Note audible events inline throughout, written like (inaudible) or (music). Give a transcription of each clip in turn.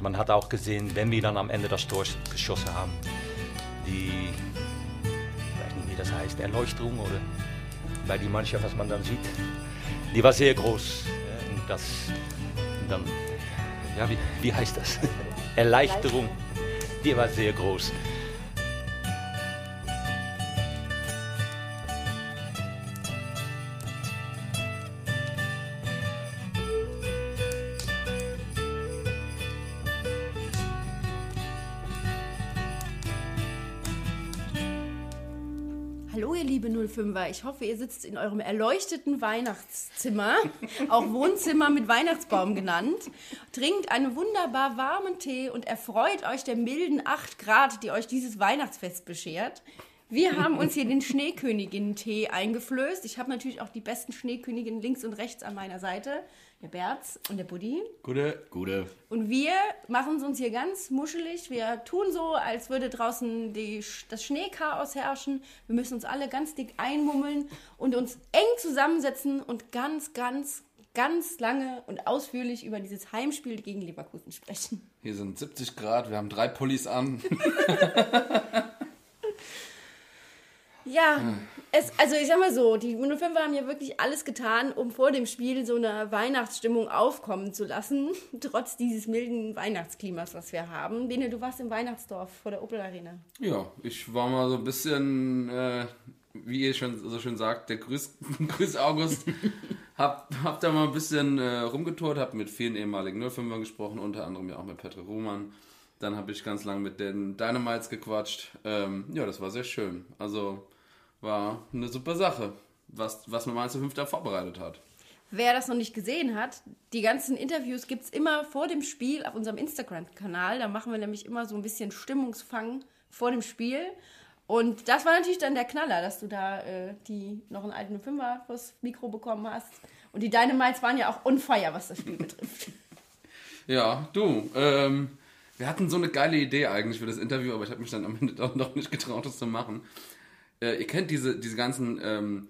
Man hat auch gesehen, wenn wir dann am Ende das Tor geschossen haben, die, ich weiß nicht, wie das heißt, Erleuchtung oder bei die Mannschaft, was man dann sieht, die war sehr groß. Und das, dann, ja, wie, wie heißt das? (laughs) Erleichterung, die war sehr groß. 05er, ich hoffe, ihr sitzt in eurem erleuchteten Weihnachtszimmer, (laughs) auch Wohnzimmer mit Weihnachtsbaum genannt, trinkt einen wunderbar warmen Tee und erfreut euch der milden 8 Grad, die euch dieses Weihnachtsfest beschert. Wir haben uns hier den Schneekönigin-Tee eingeflößt. Ich habe natürlich auch die besten Schneeköniginnen links und rechts an meiner Seite. Der Berz und der Buddy. Gute. Gute. Und wir machen es uns hier ganz muschelig. Wir tun so, als würde draußen die, das Schneechaos herrschen. Wir müssen uns alle ganz dick einmummeln und uns eng zusammensetzen und ganz, ganz, ganz lange und ausführlich über dieses Heimspiel gegen Leverkusen sprechen. Hier sind 70 Grad, wir haben drei Pullis an. Ja, es, also ich sag mal so, die 05 haben ja wirklich alles getan, um vor dem Spiel so eine Weihnachtsstimmung aufkommen zu lassen, (laughs) trotz dieses milden Weihnachtsklimas, was wir haben. Bene, du warst im Weihnachtsdorf vor der Opel Arena. Ja, ich war mal so ein bisschen, äh, wie ihr schon so schön sagt, der Grüß, (laughs) Grüß August. (laughs) hab, hab da mal ein bisschen äh, rumgetourt, hab mit vielen ehemaligen 05ern gesprochen, unter anderem ja auch mit Patrick Ruhmann. Dann habe ich ganz lange mit den Dynamites gequatscht. Ähm, ja, das war sehr schön. Also war eine super Sache, was, was man mal zu fünfter vorbereitet hat. Wer das noch nicht gesehen hat, die ganzen Interviews gibt es immer vor dem Spiel auf unserem Instagram-Kanal. Da machen wir nämlich immer so ein bisschen Stimmungsfang vor dem Spiel. Und das war natürlich dann der Knaller, dass du da äh, die noch einen alten Fünfer fürs Mikro bekommen hast. Und die Dynamites waren ja auch on fire, was das Spiel betrifft. (laughs) Ja, du, ähm, wir hatten so eine geile Idee eigentlich für das Interview, aber ich habe mich dann am Ende doch noch nicht getraut, das zu machen. Äh, ihr kennt diese, diese ganzen ähm,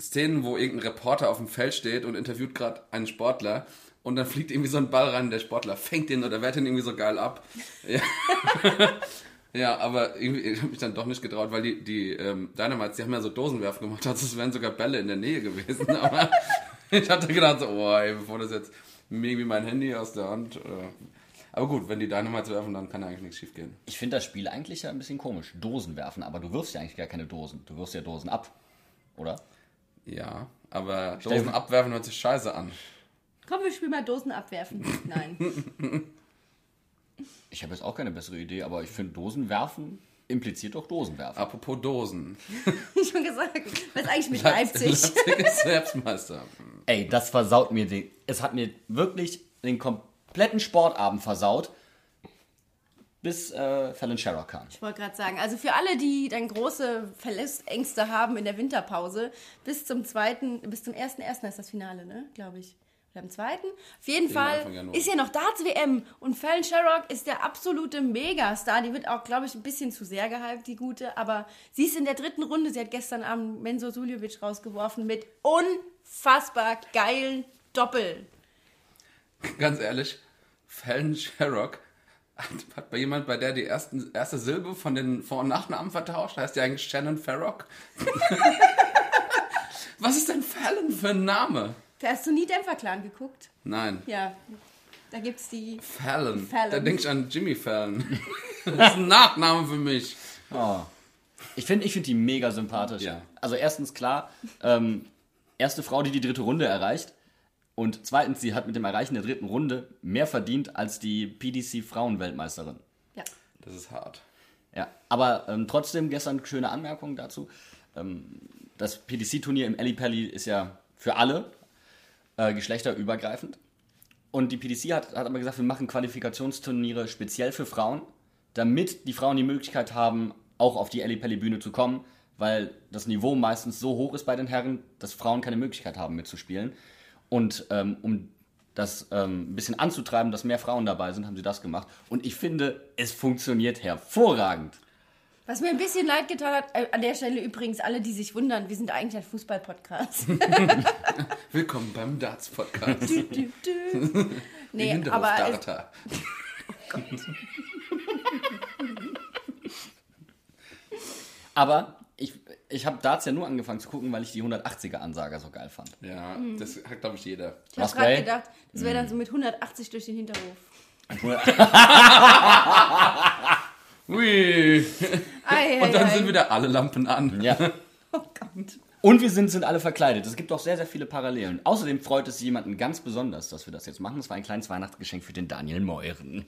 Szenen, wo irgendein Reporter auf dem Feld steht und interviewt gerade einen Sportler und dann fliegt irgendwie so ein Ball rein, der Sportler fängt den oder wehrt ihn irgendwie so geil ab. Ja, (laughs) ja aber irgendwie ich habe mich dann doch nicht getraut, weil die, die ähm, Dynamites, die haben ja so Dosenwerfen gemacht, also es wären sogar Bälle in der Nähe gewesen. (laughs) Aber ich hatte gedacht, so, oh, ey, bevor das jetzt mir irgendwie mein Handy aus der Hand... Äh, aber gut, wenn die Dynamites werfen, dann kann ja eigentlich nichts schief gehen. Ich finde das Spiel eigentlich ja ein bisschen komisch. Dosen werfen, aber du wirfst ja eigentlich gar keine Dosen. Du wirfst ja Dosen ab, oder? Ja, aber Stell- Dosen abwerfen hört sich scheiße an. Komm, wir spielen mal Dosen abwerfen. (laughs) Nein. Ich habe jetzt auch keine bessere Idee, aber ich finde Dosen werfen impliziert doch Dosen werfen. Apropos Dosen. (laughs) Schon gesagt. Was ist eigentlich mit Leipzig? Leipzig ist Selbstmeister. Ey, das versaut mir den. Es hat mir wirklich den kompletten Sportabend versaut, bis äh, Fallon Sherrock kam. Ich wollte gerade sagen, also für alle, die dann große Verlustängste haben in der Winterpause, bis zum zweiten, bis zum ersten ersten ist das Finale, ne? Glaube ich. Oder am zweiten. Auf jeden Anfang Fall ist ja noch Darts-WM und Fallon Sherrock ist der absolute Megastar. Die wird auch, glaube ich, ein bisschen zu sehr gehypt, die gute. Aber sie ist in der dritten Runde. Sie hat gestern Abend Menzo Suljovic rausgeworfen mit unfassbar geilen Doppel. (laughs) Ganz ehrlich, Fallon Sherrock hat, hat bei jemand, bei der die ersten, erste Silbe von den Vor- und Nachnamen vertauscht, heißt die eigentlich Shannon Farrock? (laughs) Was ist denn Fallon für ein Name? Hast du nie Dämpfer Clan geguckt? Nein. Ja. Da gibt's die. Fallon. Fallon. Da denke ich an Jimmy Fallon. (laughs) Das ist ein Nachname für mich. Oh. Ich finde ich find die mega sympathisch. Ja. Also erstens klar, ähm, erste Frau, die die dritte Runde erreicht. Und zweitens, sie hat mit dem Erreichen der dritten Runde mehr verdient als die PDC-Frauenweltmeisterin. Ja. Das ist hart. Ja, aber ähm, trotzdem gestern schöne Anmerkung dazu. Ähm, das PDC-Turnier im Ali Pally ist ja für alle äh, geschlechterübergreifend. Und die PDC hat, hat aber gesagt, wir machen Qualifikationsturniere speziell für Frauen, damit die Frauen die Möglichkeit haben, auch auf die Ali Pally Bühne zu kommen, weil das Niveau meistens so hoch ist bei den Herren, dass Frauen keine Möglichkeit haben mitzuspielen. Und ähm, um das ähm, ein bisschen anzutreiben, dass mehr Frauen dabei sind, haben sie das gemacht. Und ich finde, es funktioniert hervorragend. Was mir ein bisschen leid getan hat, äh, an der Stelle übrigens alle, die sich wundern, wir sind eigentlich ein Fußball-Podcast. (laughs) Willkommen beim Darts Podcast. du, du, du. (laughs) Wir Nee, sind aber auf es, Darta. (laughs) Aber ich, habe Darts ja nur angefangen zu gucken, weil ich die 180er-Ansager so geil fand. Ja, das hat, glaube ich, jeder. Ich habe gerade gedacht, das wäre dann so mit 180 durch den Hinterhof. (laughs) Ui. Ei, Und dann ei, ei. sind wieder alle Lampen an. Ja. (laughs) Oh Gott. Und wir sind, sind alle verkleidet. Es gibt auch sehr, sehr viele Parallelen. Außerdem freut es jemanden ganz besonders, dass wir das jetzt machen. Es war ein kleines Weihnachtsgeschenk für den Daniel Meuren.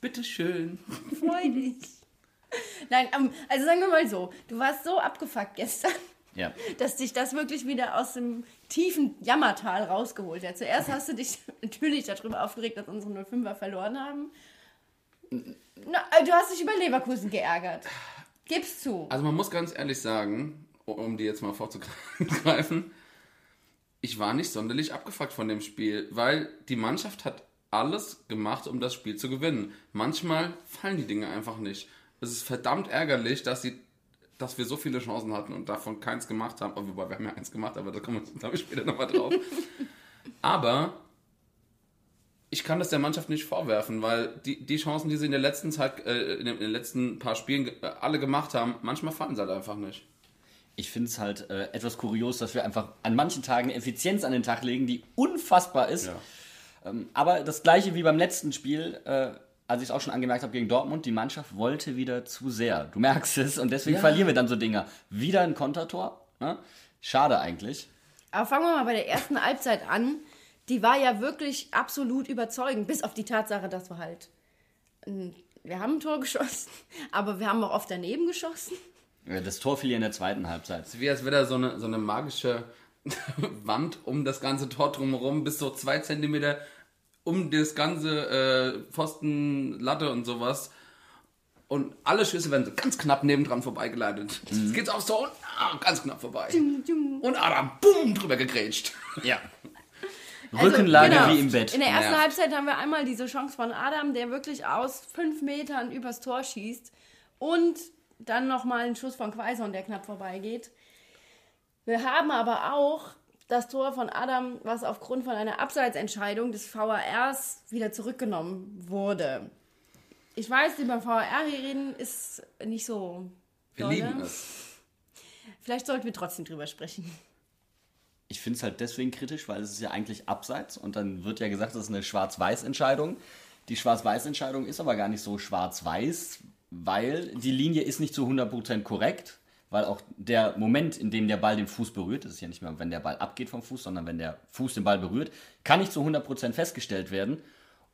Bitteschön. Freu dich. Nein, ähm, also sagen wir mal so, du warst so abgefuckt gestern, Ja. dass dich das wirklich wieder aus dem tiefen Jammertal rausgeholt hat. Zuerst hast du dich (laughs) natürlich darüber aufgeregt, dass unsere 05er verloren haben. Na, äh, du hast dich über Leverkusen geärgert. Gib's zu. Also man muss ganz ehrlich sagen, um die jetzt mal vorzugreifen, ich war nicht sonderlich abgefuckt von dem Spiel, weil die Mannschaft hat alles gemacht, um das Spiel zu gewinnen. Manchmal fallen die Dinge einfach nicht. Es ist verdammt ärgerlich, dass sie dass wir so viele Chancen hatten und davon keins gemacht haben. Oh, wobei, wir haben ja eins gemacht, aber da kommen wir, glaube ich, später nochmal drauf. (laughs) aber ich kann das der Mannschaft nicht vorwerfen, weil die, die Chancen, die sie in der letzten Zeit, äh, in, den, letzten paar Spielen äh, alle gemacht haben, manchmal fallen sie halt einfach nicht. Ich finde es halt äh, etwas kurios, dass wir einfach an manchen Tagen Effizienz an den Tag legen, die unfassbar ist. Ja. Ähm, aber das gleiche wie beim letzten Spiel, äh, als ich es auch schon angemerkt habe gegen Dortmund, die Mannschaft wollte wieder zu sehr. Du merkst es und deswegen Ja. verlieren wir dann so Dinger. Wieder ein Kontertor. Ne? Schade eigentlich. Aber fangen wir mal bei der ersten Halbzeit an. Die war ja wirklich absolut überzeugend, bis auf die Tatsache, dass wir halt. ähm, Wir haben ein Tor geschossen, (laughs) aber wir haben auch oft daneben geschossen. Ja, Das Tor fiel ja in der zweiten Halbzeit. Es ist wie als wäre da so eine, so eine magische (laughs) Wand um das ganze Tor drumherum, bis so zwei Zentimeter um das ganze äh, Pfosten, Latte und sowas. Und alle Schüsse werden so ganz knapp nebendran vorbeigeleitet. Jetzt geht's aufs Tor und ah, ganz knapp vorbei. Und Adam, boom, drüber gegrätscht. Ja. (laughs) Also, Rückenlage genau. wie im Bett. In der ersten Nervt. Halbzeit haben wir einmal diese Chance von Adam, der wirklich aus fünf Metern übers Tor schießt. Und dann nochmal einen Schuss von Quaison, der knapp vorbeigeht. Wir haben aber auch das Tor von Adam, was aufgrund von einer Abseitsentscheidung des VARs wieder zurückgenommen wurde. Ich weiß, über VAR reden ist nicht so. Wir dolle. lieben es. Vielleicht sollten wir trotzdem drüber sprechen. Ich finde es halt deswegen kritisch, weil es ist ja eigentlich abseits und dann wird ja gesagt, das ist eine Schwarz-Weiß-Entscheidung. Die Schwarz-Weiß-Entscheidung ist aber gar nicht so schwarz-weiß, weil die Linie ist nicht zu 100% korrekt, weil auch der Moment, in dem der Ball den Fuß berührt, das ist ja nicht mehr, wenn der Ball abgeht vom Fuß, sondern wenn der Fuß den Ball berührt, kann nicht zu 100% festgestellt werden.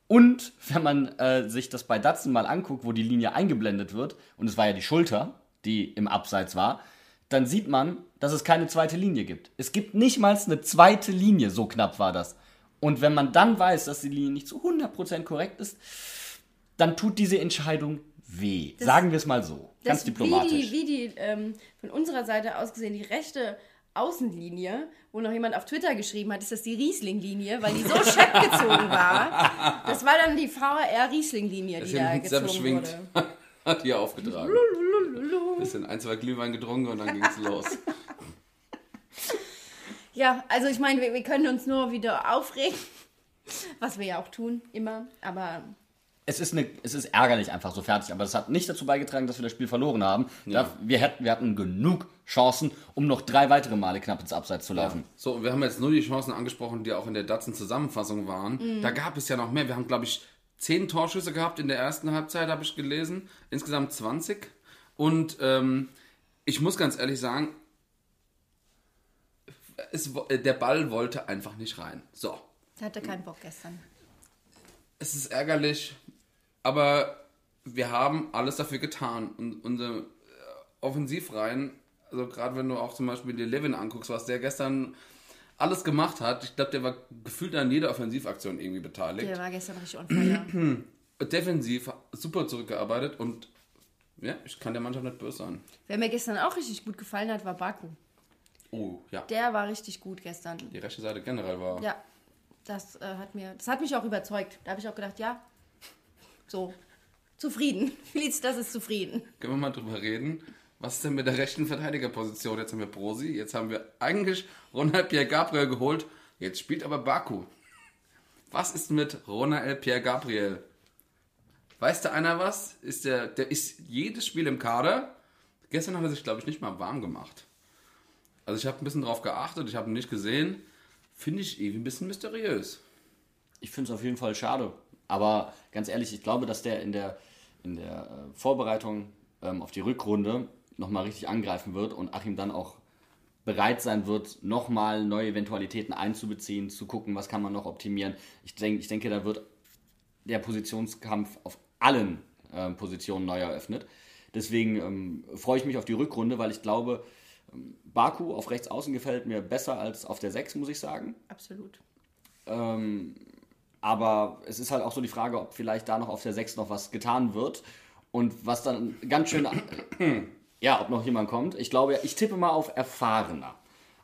Und wenn man äh, sich das bei Datsen mal anguckt, wo die Linie eingeblendet wird, und es war ja die Schulter, die im Abseits war, dann sieht man, dass es keine zweite Linie gibt. Es gibt nicht mal eine zweite Linie, so knapp war das. Und wenn man dann weiß, dass die Linie nicht zu 100% korrekt ist, dann tut diese Entscheidung weh. Sagen wir es mal so. Ganz das, diplomatisch. Wie die, wie die ähm, von unserer Seite aus gesehen, die rechte Außenlinie, wo noch jemand auf Twitter geschrieben hat, ist das die Riesling-Linie, weil die so schepp (laughs) gezogen war. Das war dann die VAR-Riesling-Linie, die da gezogen beschwingt. wurde. (laughs) Hat hier aufgetragen. Bisschen ein, zwei Glühwein getrunken und dann ging's (laughs) los. Ja, also ich meine, wir, wir können uns nur wieder aufregen, was wir ja auch tun, immer, aber es ist, eine, es ist ärgerlich einfach so fertig, aber es hat nicht dazu beigetragen, dass wir das Spiel verloren haben. Da, wir, hätten, wir hatten genug Chancen, um noch drei weitere Male knapp ins Abseits zu laufen. So, und wir haben jetzt nur die Chancen angesprochen, die auch in der Datsen-Zusammenfassung waren. Da gab es ja noch mehr. Wir haben, glaube ich, zehn Torschüsse gehabt in der ersten Halbzeit, habe ich gelesen. Insgesamt 20. Und ähm, ich muss ganz ehrlich sagen, es, der Ball wollte einfach nicht rein. So, hatte keinen Bock gestern. es ist ärgerlich, aber wir haben alles dafür getan. Und unsere äh, Offensivreihen, also gerade wenn du auch zum Beispiel dir Levin anguckst, was der gestern alles gemacht hat, ich glaube, der war gefühlt an jeder Offensivaktion irgendwie beteiligt. Der war gestern richtig on fire. (clears throat) Defensiv super zurückgearbeitet und ja, ich kann der Mannschaft nicht böse sein. Wer mir gestern auch richtig gut gefallen hat, war Baku. Oh, ja. Der war richtig gut gestern. Die rechte Seite generell war. Ja, das äh, hat mir, das hat mich auch überzeugt. Da habe ich auch gedacht, ja, so, zufrieden. (laughs) Felicitas ist zufrieden. Können wir mal drüber reden? Was ist denn mit der rechten Verteidigerposition? Jetzt haben wir Brosi, jetzt haben wir eigentlich Ronald Pierre Gabriel geholt, jetzt spielt aber Baku. Was ist mit Ronald Pierre Gabriel? Weißt du einer was? Ist der, der ist jedes Spiel im Kader. Gestern hat er sich, glaube ich, nicht mal warm gemacht. Also ich habe ein bisschen drauf geachtet, ich habe ihn nicht gesehen. Finde ich irgendwie ein bisschen mysteriös. Ich finde es auf jeden Fall schade. Aber ganz ehrlich, ich glaube, dass der in der, in der äh, Vorbereitung ähm, auf die Rückrunde nochmal richtig angreifen wird und Achim dann auch bereit sein wird, nochmal neue Eventualitäten einzubeziehen, zu gucken, was kann man noch optimieren. Ich, denk, ich denke, da wird der Positionskampf auf allen äh, Positionen neu eröffnet. Deswegen ähm, freue ich mich auf die Rückrunde, weil ich glaube, ähm, Baku auf rechts außen gefällt mir besser als auf der 6, muss ich sagen. Absolut. Ähm, aber es ist halt auch so die Frage, ob vielleicht da noch auf der 6 noch was getan wird. Und was dann ganz schön. (clears throat) ja, ob noch jemand kommt. Ich glaube, ich tippe mal auf erfahrener.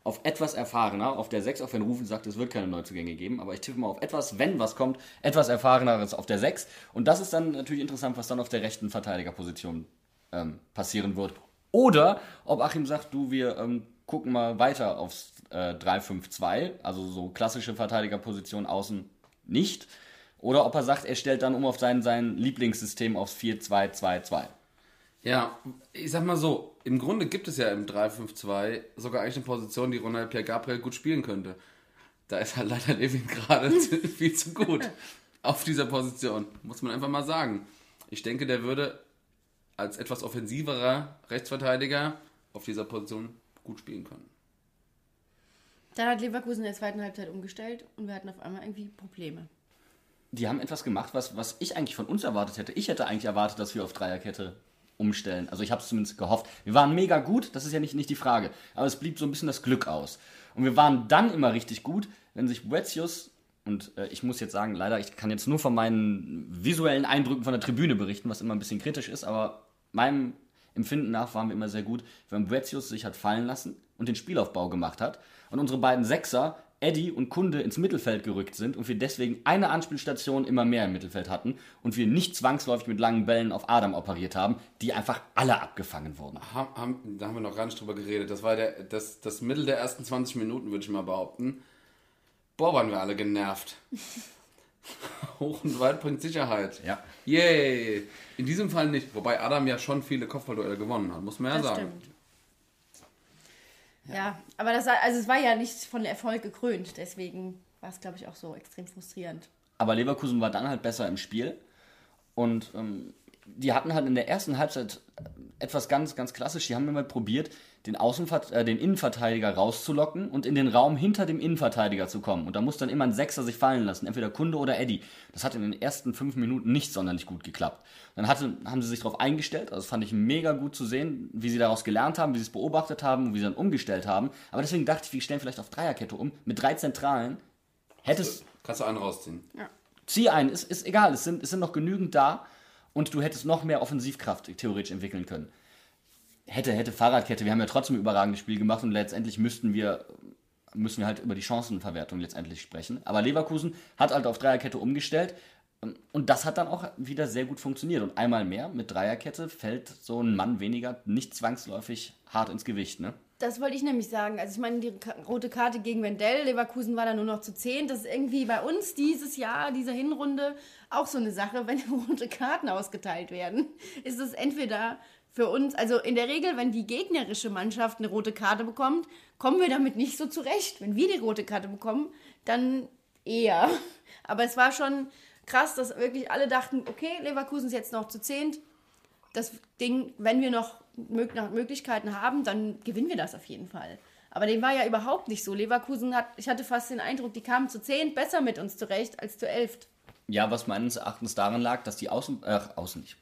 Auf etwas erfahrener. Auf der 6, auch wenn Rufen sagt, es wird keine Neuzugänge geben. Aber ich tippe mal auf etwas, wenn was kommt, etwas erfahreneres auf der 6. Und das ist dann natürlich interessant, was dann auf der rechten Verteidigerposition ähm, passieren wird. Oder ob Achim sagt, du, wir ähm, gucken mal weiter aufs äh, 3-5-2. Also so klassische Verteidigerposition außen nicht. Oder ob er sagt, er stellt dann um auf sein, sein Lieblingssystem aufs 4-2-2-2. Ja, ich sag mal so, im Grunde gibt es ja im 3-5-2 sogar eigentlich eine Position, die Ronald Pierre Gabriel gut spielen könnte. Da ist halt leider Levin gerade (laughs) viel zu gut auf dieser Position, muss man einfach mal sagen. Ich denke, der würde als etwas offensiverer Rechtsverteidiger auf dieser Position gut spielen können. Dann hat Leverkusen in der zweiten Halbzeit umgestellt und wir hatten auf einmal irgendwie Probleme. Die haben etwas gemacht, was, was ich eigentlich von uns erwartet hätte. Ich hätte eigentlich erwartet, dass wir auf Dreierkette umstellen. Also ich habe es zumindest gehofft. Wir waren mega gut, das ist ja nicht, nicht die Frage. Aber es blieb so ein bisschen das Glück aus. Und wir waren dann immer richtig gut, wenn sich Boetius, und äh, ich muss jetzt sagen, leider, ich kann jetzt nur von meinen visuellen Eindrücken von der Tribüne berichten, was immer ein bisschen kritisch ist, aber meinem Empfinden nach waren wir immer sehr gut, wenn Boetius sich hat fallen lassen und den Spielaufbau gemacht hat und unsere beiden Sechser, Eddie und Kunde, ins Mittelfeld gerückt sind und wir deswegen eine Anspielstation immer mehr im Mittelfeld hatten und wir nicht zwangsläufig mit langen Bällen auf Adam operiert haben, die einfach alle abgefangen wurden. Ha, haben, da haben wir noch gar nicht drüber geredet. Das war der, das, das Mittel der ersten 20 Minuten, würde ich mal behaupten. Boah, waren wir alle genervt. (laughs) Hoch und weit bringt Sicherheit. Ja. Yay! In diesem Fall nicht. Wobei Adam ja schon viele Kopfballduelle gewonnen hat, muss man ja Das sagen. stimmt. Ja, aber das, war- also es war ja nicht von Erfolg gekrönt, deswegen war es, glaube ich, auch so extrem frustrierend. Aber Leverkusen war dann halt besser im Spiel. Und ähm, die hatten halt in der ersten Halbzeit etwas ganz, ganz klassisch. Die haben immer probiert, den, Außenvert äh, den Innenverteidiger rauszulocken und in den Raum hinter dem Innenverteidiger zu kommen. Und da muss dann immer ein Sechser sich fallen lassen, entweder Kunde oder Eddie. Das hat in den ersten fünf Minuten nicht sonderlich gut geklappt. Dann hatte, haben sie sich darauf eingestellt. Also das fand ich mega gut zu sehen, wie sie daraus gelernt haben, wie sie es beobachtet haben und wie sie dann umgestellt haben. Aber deswegen dachte ich, wir stellen vielleicht auf Dreierkette um. Mit drei Zentralen hätte es Kannst du einen rausziehen. zieh ein, ist, ist egal, es sind, es sind noch genügend da und du hättest noch mehr Offensivkraft theoretisch entwickeln können. Hätte, hätte Fahrradkette, wir haben ja trotzdem ein überragendes Spiel gemacht und letztendlich müssten wir, müssen wir halt über die Chancenverwertung letztendlich sprechen. Aber Leverkusen hat halt auf Dreierkette umgestellt ähm, und das hat dann auch wieder sehr gut funktioniert. Und einmal mehr mit Dreierkette fällt so ein Mann weniger nicht zwangsläufig hart ins Gewicht, ne? Das wollte ich nämlich sagen. Also ich meine, die rote Karte gegen Wendell, Leverkusen war da nur noch zu 10. Das ist irgendwie bei uns dieses Jahr, diese Hinrunde, auch so eine Sache, wenn (laughs) rote Karten ausgeteilt werden. Ist es entweder für uns, also in der Regel, wenn die gegnerische Mannschaft eine rote Karte bekommt, kommen wir damit nicht so zurecht. Wenn wir die rote Karte bekommen, dann eher. (laughs) Aber es war schon krass, dass wirklich alle dachten, okay, Leverkusen ist jetzt noch zu 10 das Ding, wenn wir noch Möglichkeiten haben, dann gewinnen wir das auf jeden Fall. Aber dem war ja überhaupt nicht so. Leverkusen hat, ich hatte fast den Eindruck, die kamen zu 10 besser mit uns zurecht als zu 11. Ja, was meines Erachtens daran lag, dass die Außen, äh, Außen nicht.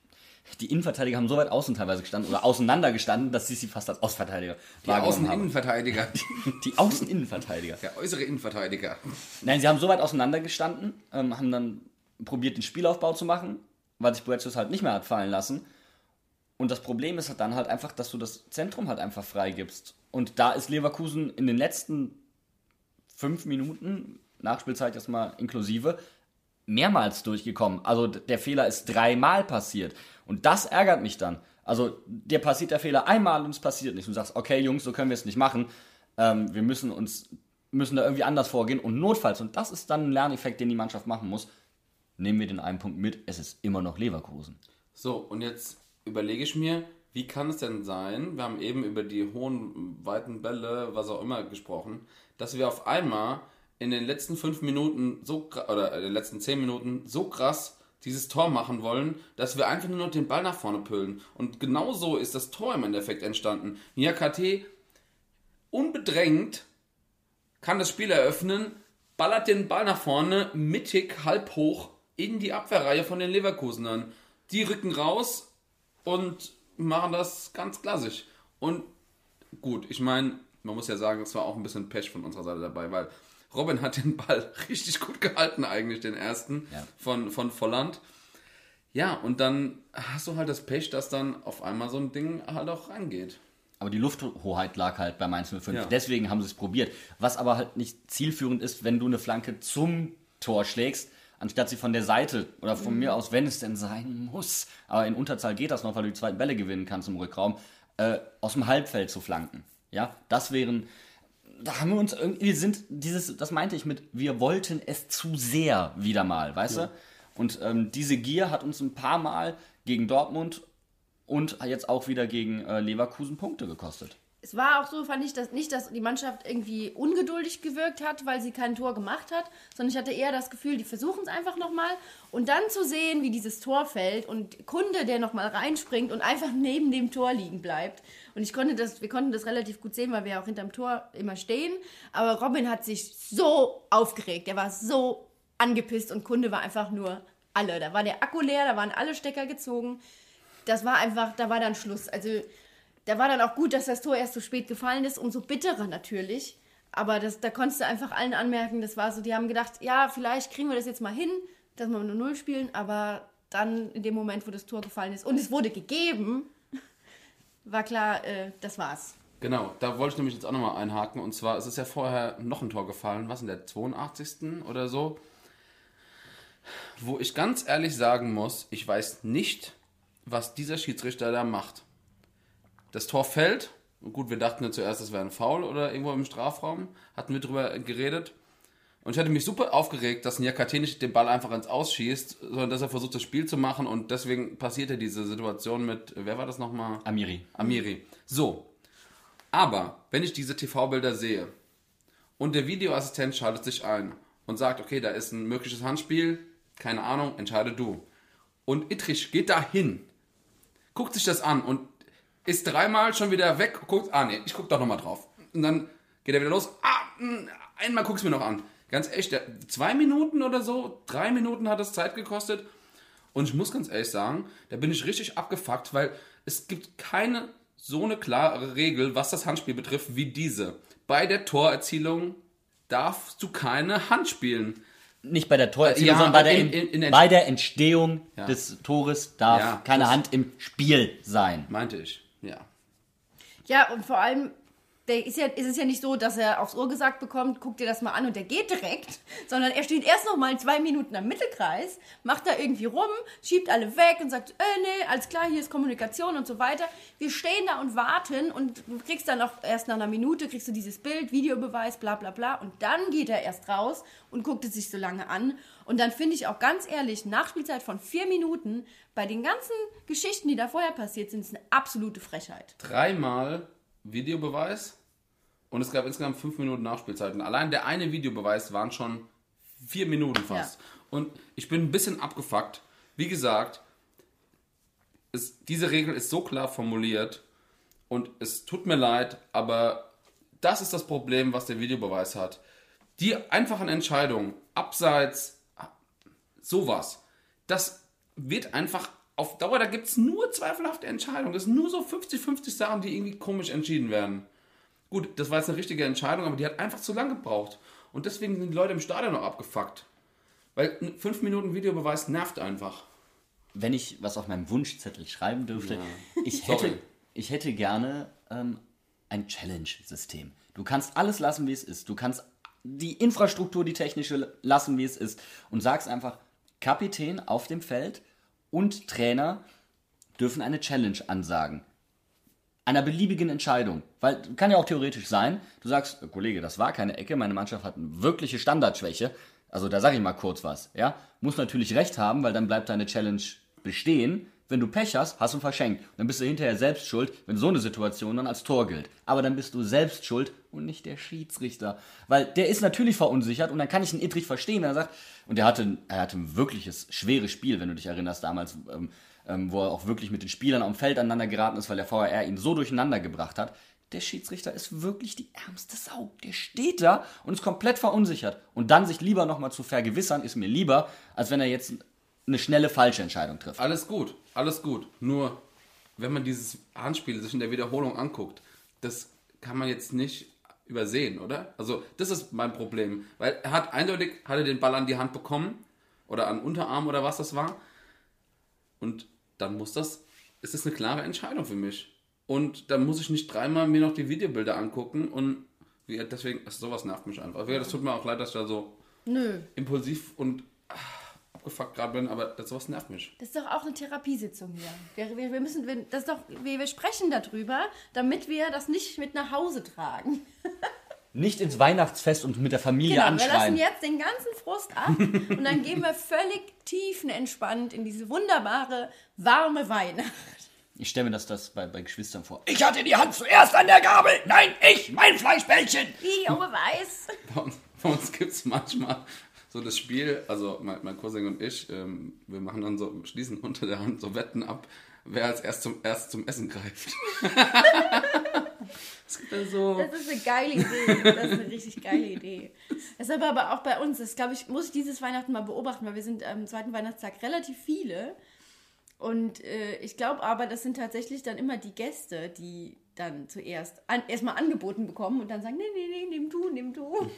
Die Innenverteidiger haben so weit außen teilweise gestanden oder auseinander gestanden, dass sie sie fast als Außenverteidiger Die. Außeninnenverteidiger. (laughs) Die Außeninnenverteidiger. Der äußere Innenverteidiger. Nein, sie haben so weit auseinander gestanden, ähm, haben dann probiert, den Spielaufbau zu machen, weil sich Boetius halt nicht mehr hat fallen lassen. Und das Problem ist halt dann halt einfach, dass du das Zentrum halt einfach freigibst. Und da ist Leverkusen in den letzten fünf Minuten, Nachspielzeit jetzt mal inklusive, mehrmals durchgekommen. Also der Fehler ist dreimal passiert. Und das ärgert mich dann. Also dir passiert der Fehler einmal und es passiert nicht. Du sagst, okay Jungs, so können wir es nicht machen. Ähm, wir müssen uns müssen da irgendwie anders vorgehen und notfalls, und das ist dann ein Lerneffekt, den die Mannschaft machen muss, nehmen wir den einen Punkt mit, es ist immer noch Leverkusen. So, und jetzt überlege ich mir, wie kann es denn sein, wir haben eben über die hohen, weiten Bälle, was auch immer gesprochen, dass wir auf einmal in den letzten fünf Minuten so oder in den letzten zehn Minuten so krass dieses Tor machen wollen, dass wir einfach nur noch den Ball nach vorne püllen. Und genau so ist das Tor im Endeffekt entstanden. Niakate unbedrängt kann das Spiel eröffnen, ballert den Ball nach vorne, mittig, halb hoch in die Abwehrreihe von den Leverkusenern. Die rücken raus und machen das ganz klassisch. Und gut, ich meine, man muss ja sagen, es war auch ein bisschen Pech von unserer Seite dabei, weil Robin hat den Ball (laughs) richtig gut gehalten, eigentlich den ersten Ja. von, von Volland. Ja, und dann hast du halt das Pech, dass dann auf einmal so ein Ding halt auch reingeht. Aber die Lufthoheit lag halt bei Mainz 05. Ja. Deswegen haben sie es probiert. Was aber halt nicht zielführend ist, wenn du eine Flanke zum Tor schlägst, anstatt sie von der Seite oder von mir aus, wenn es denn sein muss. Aber in Unterzahl geht das noch, weil du die zweiten Bälle gewinnen kannst im Rückraum, äh, aus dem Halbfeld zu flanken. Ja, das wären. Da haben wir uns irgendwie, wir sind dieses, das meinte ich mit, wir wollten es zu sehr wieder mal, weißt du? Und ähm, diese Gier hat uns ein paar Mal gegen Dortmund und jetzt auch wieder gegen äh, Leverkusen Punkte gekostet. Es war auch so, fand ich, dass nicht, dass die Mannschaft irgendwie ungeduldig gewirkt hat, weil sie kein Tor gemacht hat, sondern ich hatte eher das Gefühl, die versuchen es einfach nochmal. Und dann zu sehen, wie dieses Tor fällt und Kunde, der nochmal reinspringt und einfach (laughs) neben dem Tor liegen bleibt. Und ich konnte das, wir konnten das relativ gut sehen, weil wir ja auch hinterm Tor immer stehen. Aber Robin hat sich so aufgeregt, er war so angepisst und Kunde war einfach nur alle. Da war der Akku leer, da waren alle Stecker gezogen. Das war einfach, da war dann Schluss. Also da war dann auch gut, dass das Tor erst so spät gefallen ist, umso bitterer natürlich. Aber das, da konntest du einfach allen anmerken, das war so, die haben gedacht, ja, vielleicht kriegen wir das jetzt mal hin, dass wir nur Null spielen, aber dann in dem Moment, wo das Tor gefallen ist und es wurde gegeben, war klar, äh, das war's. Genau, da wollte ich nämlich jetzt auch nochmal einhaken. Und zwar, es ist ja vorher noch ein Tor gefallen, was in der 82. oder so. Wo ich ganz ehrlich sagen muss, ich weiß nicht, was dieser Schiedsrichter da macht. Das Tor fällt. Gut, wir dachten ja zuerst, es wäre ein Foul oder irgendwo im Strafraum. Hatten wir drüber geredet. Und ich hatte mich super aufgeregt, dass Niakate nicht den Ball einfach ins Ausschießt, sondern dass er versucht, das Spiel zu machen. Und deswegen passierte diese Situation mit, wer war das nochmal? Amiri. Amiri. So. Aber, wenn ich diese TV-Bilder sehe und der Videoassistent schaltet sich ein und sagt, okay, da ist ein mögliches Handspiel, keine Ahnung, entscheide du. Und Ittrich geht da hin, guckt sich das an und ist dreimal schon wieder weg, guckt, ah nee, ich guck doch nochmal drauf. Und dann geht er wieder los, ah, mh, einmal guck's mir noch an. Ganz echt, zwei Minuten oder so, drei Minuten hat es Zeit gekostet. Und ich muss ganz ehrlich sagen, da bin ich richtig abgefuckt, weil es gibt keine so eine klare Regel, was das Handspiel betrifft, wie diese. Bei der Torerzielung darfst du keine Hand spielen. Nicht bei der Torerzielung, Ja, sondern bei der, in- in, in- bei der Entstehung Ja. des Tores darf Ja, keine das- Hand im Spiel sein. Meinte ich, ja. Ja, und vor allem, der ist, ja, ist es ja nicht so, dass er aufs Ohr gesagt bekommt, guck dir das mal an und der geht direkt, sondern er steht erst noch mal zwei Minuten am Mittelkreis, macht da irgendwie rum, schiebt alle weg und sagt, äh, nee, alles klar, hier ist Kommunikation und so weiter. Wir stehen da und warten und du kriegst dann auch erst nach einer Minute, kriegst du dieses Bild, Videobeweis, bla bla bla und dann geht er erst raus und guckt es sich so lange an. Und dann finde ich auch ganz ehrlich, Nachspielzeit von vier Minuten, bei den ganzen Geschichten, die da vorher passiert sind, ist eine absolute Frechheit. Dreimal Videobeweis und es gab insgesamt fünf Minuten Nachspielzeiten. Allein der eine Videobeweis waren schon vier Minuten fast. Ja. Und ich bin ein bisschen abgefuckt. Wie gesagt, es, diese Regel ist so klar formuliert und es tut mir leid, aber das ist das Problem, was der Videobeweis hat. Die einfachen Entscheidungen, abseits, sowas, das wird einfach auf Dauer, da gibt es nur zweifelhafte Entscheidungen. Es sind nur so 50-50 Sachen, die irgendwie komisch entschieden werden. Gut, das war jetzt eine richtige Entscheidung, aber die hat einfach zu lang gebraucht. Und deswegen sind die Leute im Stadion noch abgefuckt. Weil ein 5 Minuten Videobeweis nervt einfach. Wenn ich was auf meinem Wunschzettel schreiben dürfte, ich, Sorry. hätte, ich hätte gerne ähm, ein Challenge-System. Du kannst alles lassen, wie es ist. Du kannst die Infrastruktur, die technische, lassen, wie es ist. Und sagst einfach, Kapitän auf dem Feld und Trainer dürfen eine Challenge ansagen. Einer beliebigen Entscheidung. Weil kann ja auch theoretisch sein, du sagst, Kollege, das war keine Ecke, meine Mannschaft hat eine wirkliche Standardschwäche. Also da sage ich mal kurz was, ja. Muss natürlich recht haben, weil dann bleibt deine Challenge bestehen. Wenn du Pech hast, hast du verschenkt. Dann bist du hinterher selbst schuld, wenn so eine Situation dann als Tor gilt. Aber dann bist du selbst schuld und nicht der Schiedsrichter. Weil der ist natürlich verunsichert und dann kann ich einen Ittrich verstehen, wenn er sagt, und der hatte, er hatte ein wirkliches, schweres Spiel, wenn du dich erinnerst damals, ähm, ähm, wo er auch wirklich mit den Spielern am Feld aneinander geraten ist, weil der VRR ihn so durcheinander gebracht hat. Der Schiedsrichter ist wirklich die ärmste Sau. Der steht da und ist komplett verunsichert. Und dann sich lieber nochmal zu vergewissern, ist mir lieber, als wenn er jetzt eine schnelle falsche Entscheidung trifft. Alles gut, alles gut. Nur, wenn man dieses Handspiel sich in der Wiederholung anguckt, das kann man jetzt nicht übersehen, oder? Also, das ist mein Problem. Weil er hat eindeutig, hat er den Ball an die Hand bekommen oder an Unterarm oder was das war. Und dann muss das, ist das eine klare Entscheidung für mich. Und dann muss ich nicht dreimal mir noch die Videobilder angucken und wie, deswegen, also sowas nervt mich einfach. Das tut mir auch leid, dass ich da so Nö. impulsiv und ah, abgefuckt gerade bin, aber das sowas nervt mich. Das ist doch auch eine Therapiesitzung hier. Wir, wir, wir müssen, wir, das ist doch, wir, wir sprechen darüber, damit wir das nicht mit nach Hause tragen. Nicht ins Weihnachtsfest und mit der Familie Genau, wir lassen anschreien. jetzt den ganzen Frust ab und dann gehen wir völlig tiefenentspannt in diese wunderbare, warme Weihnacht. Ich stelle mir das, das bei, bei Geschwistern vor. Ich hatte die Hand zuerst an der Gabel. Nein, ich, mein Fleischbällchen. Videobeweis. Bei uns, bei uns gibt es manchmal so das Spiel, also mein, mein Cousin und ich, ähm, wir machen dann so, schließen unter der Hand so Wetten ab, wer als erst zum, erst zum Essen greift. (laughs) Dann so. Das ist eine geile Idee. Das ist eine richtig geile Idee. Das ist aber, aber auch bei uns. Das glaube ich, muss ich dieses Weihnachten mal beobachten, weil wir sind am zweiten Weihnachtstag relativ viele. Und äh, ich glaube aber, das sind tatsächlich dann immer die Gäste, die dann zuerst an, erstmal angeboten bekommen und dann sagen, nee, nee, nee, nimm du, nimm du. (laughs)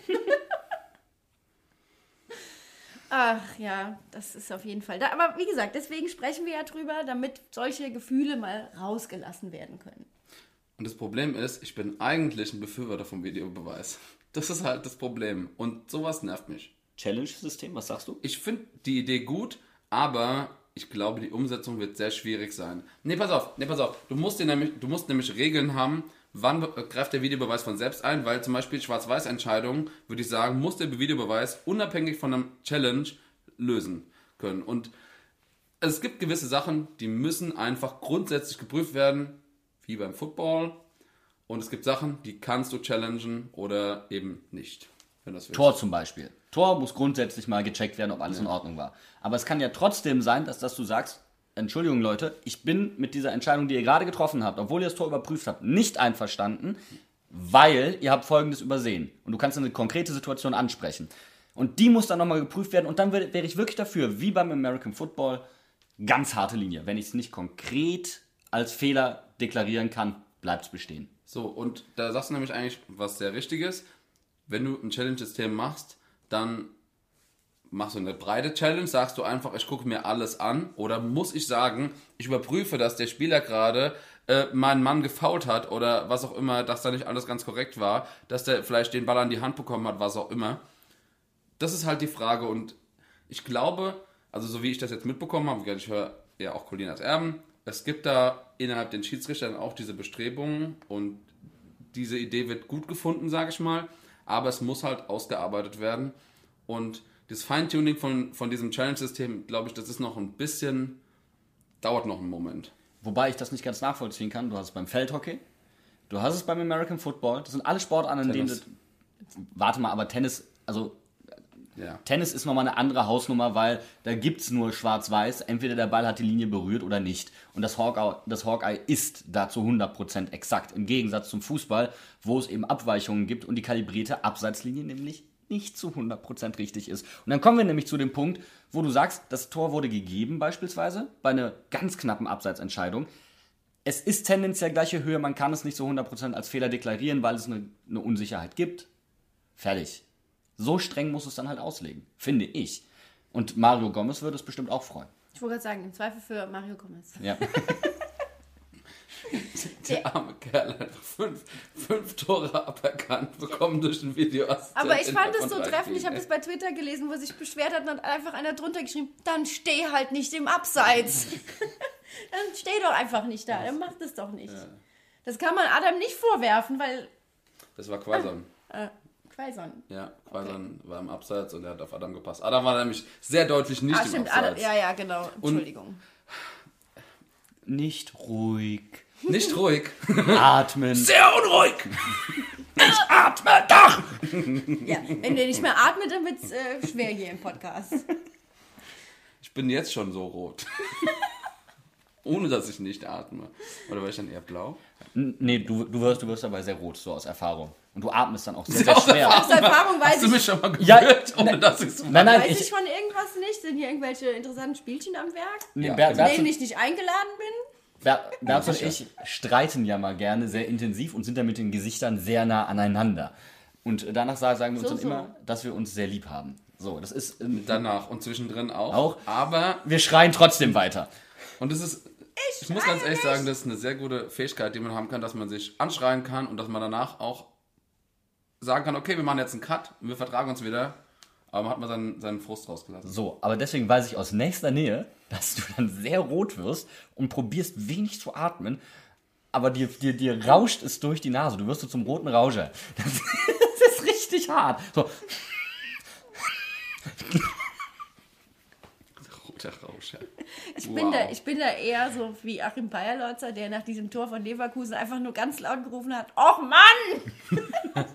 Ach ja, das ist auf jeden Fall. Da, aber wie gesagt, deswegen sprechen wir ja drüber, damit solche Gefühle mal rausgelassen werden können. Und das Problem ist, ich bin eigentlich ein Befürworter vom Videobeweis. Das ist halt das Problem. Und sowas nervt mich. Challenge-System, was sagst du? Ich finde die Idee gut, aber ich glaube, die Umsetzung wird sehr schwierig sein. Nee, pass auf, nee, pass auf. Du musst, dir nämlich, du musst nämlich Regeln haben, wann greift der Videobeweis von selbst ein, weil zum Beispiel Schwarz-Weiß-Entscheidungen, würde ich sagen, muss der Videobeweis unabhängig von einem Challenge lösen können. Und es gibt gewisse Sachen, die müssen einfach grundsätzlich geprüft werden, wie beim Football. Und es gibt Sachen, die kannst du challengen oder eben nicht, das. Tor zum Beispiel. Tor muss grundsätzlich mal gecheckt werden, ob alles in Ordnung war. Aber es kann ja trotzdem sein, dass, dass du sagst, Entschuldigung Leute, ich bin mit dieser Entscheidung, die ihr gerade getroffen habt, obwohl ihr das Tor überprüft habt, nicht einverstanden, weil ihr habt Folgendes übersehen. Und du kannst eine konkrete Situation ansprechen. Und die muss dann nochmal geprüft werden. Und dann wär- wäre ich wirklich dafür, wie beim American Football, ganz harte Linie. Wenn ich es nicht konkret als Fehler deklarieren kann, bleibt es bestehen. So, und da sagst du nämlich eigentlich was sehr Richtiges. Wenn du ein Challenge-System machst, dann machst du eine breite Challenge, sagst du einfach, ich gucke mir alles an. Oder muss ich sagen, ich überprüfe, dass der Spieler gerade äh, meinen Mann gefault hat oder was auch immer, dass da nicht alles ganz korrekt war, dass der vielleicht den Ball an die Hand bekommen hat, was auch immer. Das ist halt die Frage und ich glaube, also so wie ich das jetzt mitbekommen habe, ich höre ja auch Colinas Erben, es gibt da innerhalb den Schiedsrichtern auch diese Bestrebungen und diese Idee wird gut gefunden, sage ich mal, aber es muss halt ausgearbeitet werden und das Feintuning von, von diesem Challenge-System, glaube ich, das ist noch ein bisschen, dauert noch einen Moment. Wobei ich das nicht ganz nachvollziehen kann. Du hast es beim Feldhockey, du hast es beim American Football. Das sind alle Sportarten, in denen du, Warte mal, aber Tennis, also Ja. Tennis ist nochmal eine andere Hausnummer, weil da gibt es nur schwarz-weiß. Entweder der Ball hat die Linie berührt oder nicht. Und das Hawkeye, das Hawkeye ist da zu 100% exakt. Im Gegensatz zum Fußball, wo es eben Abweichungen gibt und die kalibrierte Abseitslinie nämlich nicht zu 100% richtig ist. Und dann kommen wir nämlich zu dem Punkt, wo du sagst, das Tor wurde gegeben beispielsweise bei einer ganz knappen Abseitsentscheidung. Es ist tendenziell gleiche Höhe, man kann es nicht so 100% als Fehler deklarieren, weil es eine, eine Unsicherheit gibt. Fertig. So streng muss es dann halt auslegen, finde ich. Und Mario Gomez würde es bestimmt auch freuen. Ich wollte gerade sagen, im Zweifel für Mario Gomez. Ja. (laughs) (laughs) Der arme Kerl hat fünf, fünf Tore aberkannt bekommen durch ein Video. Aber ich fand es so treffend, ich habe es bei Twitter gelesen, wo sich beschwert hat und hat einfach einer drunter geschrieben, dann steh halt nicht im Abseits. (laughs) dann steh doch einfach nicht da, dann mach das doch nicht. Das kann man Adam nicht vorwerfen, weil Das war Quasam. äh, Quaison. Ja, Quaison war im Abseits und er hat auf Adam gepasst. Adam war nämlich sehr deutlich nicht Ah, im stimmt. Abseits. Adam, ja, ja, genau. Entschuldigung. Nicht ruhig. Nicht ruhig. Atmen. Sehr unruhig. Ich atme doch. Ja, wenn der nicht mehr atmet, dann wird es äh, schwer hier im Podcast. Ich bin jetzt schon so rot. Ohne dass ich nicht atme. Oder war ich dann eher blau? N- Nee, du, du, wirst, du wirst dabei sehr rot, so aus Erfahrung. Und du atmest dann auch sehr, sehr Aus schwer. Aus Erfahrung weiß Hast du ich, mich schon mal Ja, gehört, ohne dass ich es Nein, nein, weiß ich ich, von irgendwas nicht. Sind hier irgendwelche interessanten Spielchen am Werk, nee, Ja, Bert, genau. zu Bert, denen ich nicht eingeladen bin? Bert und ich streiten ja mal gerne sehr intensiv und sind dann mit den Gesichtern sehr nah aneinander. Und danach sa- sagen wir uns So, dann so. immer, dass wir uns sehr lieb haben. So, das ist. ähm, Danach und zwischendrin auch. Auch. Aber, Wir schreien trotzdem weiter. und es ist, ich, muss ganz ehrlich sagen, das ist eine sehr gute Fähigkeit, die man haben kann, dass man sich anschreien kann und dass man danach auch sagen kann, okay, wir machen jetzt einen Cut, wir vertragen uns wieder. Aber man hat mal seinen, seinen Frust rausgelassen. So, aber deswegen weiß ich aus nächster Nähe, dass du dann sehr rot wirst und probierst wenig zu atmen, aber dir, dir, dir rauscht es durch die Nase. Du wirst so zum roten Rauscher. Das, (laughs) das ist richtig hart. So, Roter Rausch, ja. Ich, Wow. bin da, ich bin da eher so wie Achim Bayerlotzer, der nach diesem Tor von Leverkusen einfach nur ganz laut gerufen hat: Och Mann! (laughs)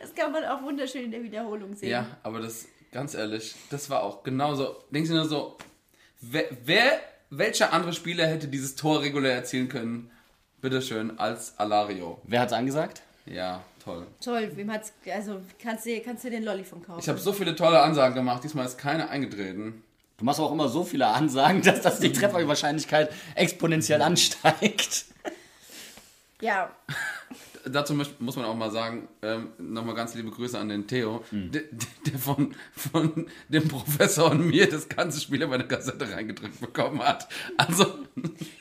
das kann man auch wunderschön in der Wiederholung sehen. Ja, aber das, ganz ehrlich, das war auch genauso. Denkst du nur so, wer, wer, welcher andere Spieler hätte dieses Tor regulär erzielen können? Bitteschön, als Alario. wer hat's angesagt? Ja, toll. Toll, wem hat's. Also kannst du, kannst du den Lolli von kaufen. Ich habe so viele tolle Ansagen gemacht, diesmal ist keine eingetreten. Du machst auch immer so viele Ansagen, (laughs) dass, dass die Trefferwahrscheinlichkeit exponentiell ansteigt. ja, Dazu muss man auch mal sagen, ähm, nochmal ganz liebe Grüße an den Theo, der, der von, von dem Professor und mir das ganze Spiel in meine Kassette reingedrückt bekommen hat. Also,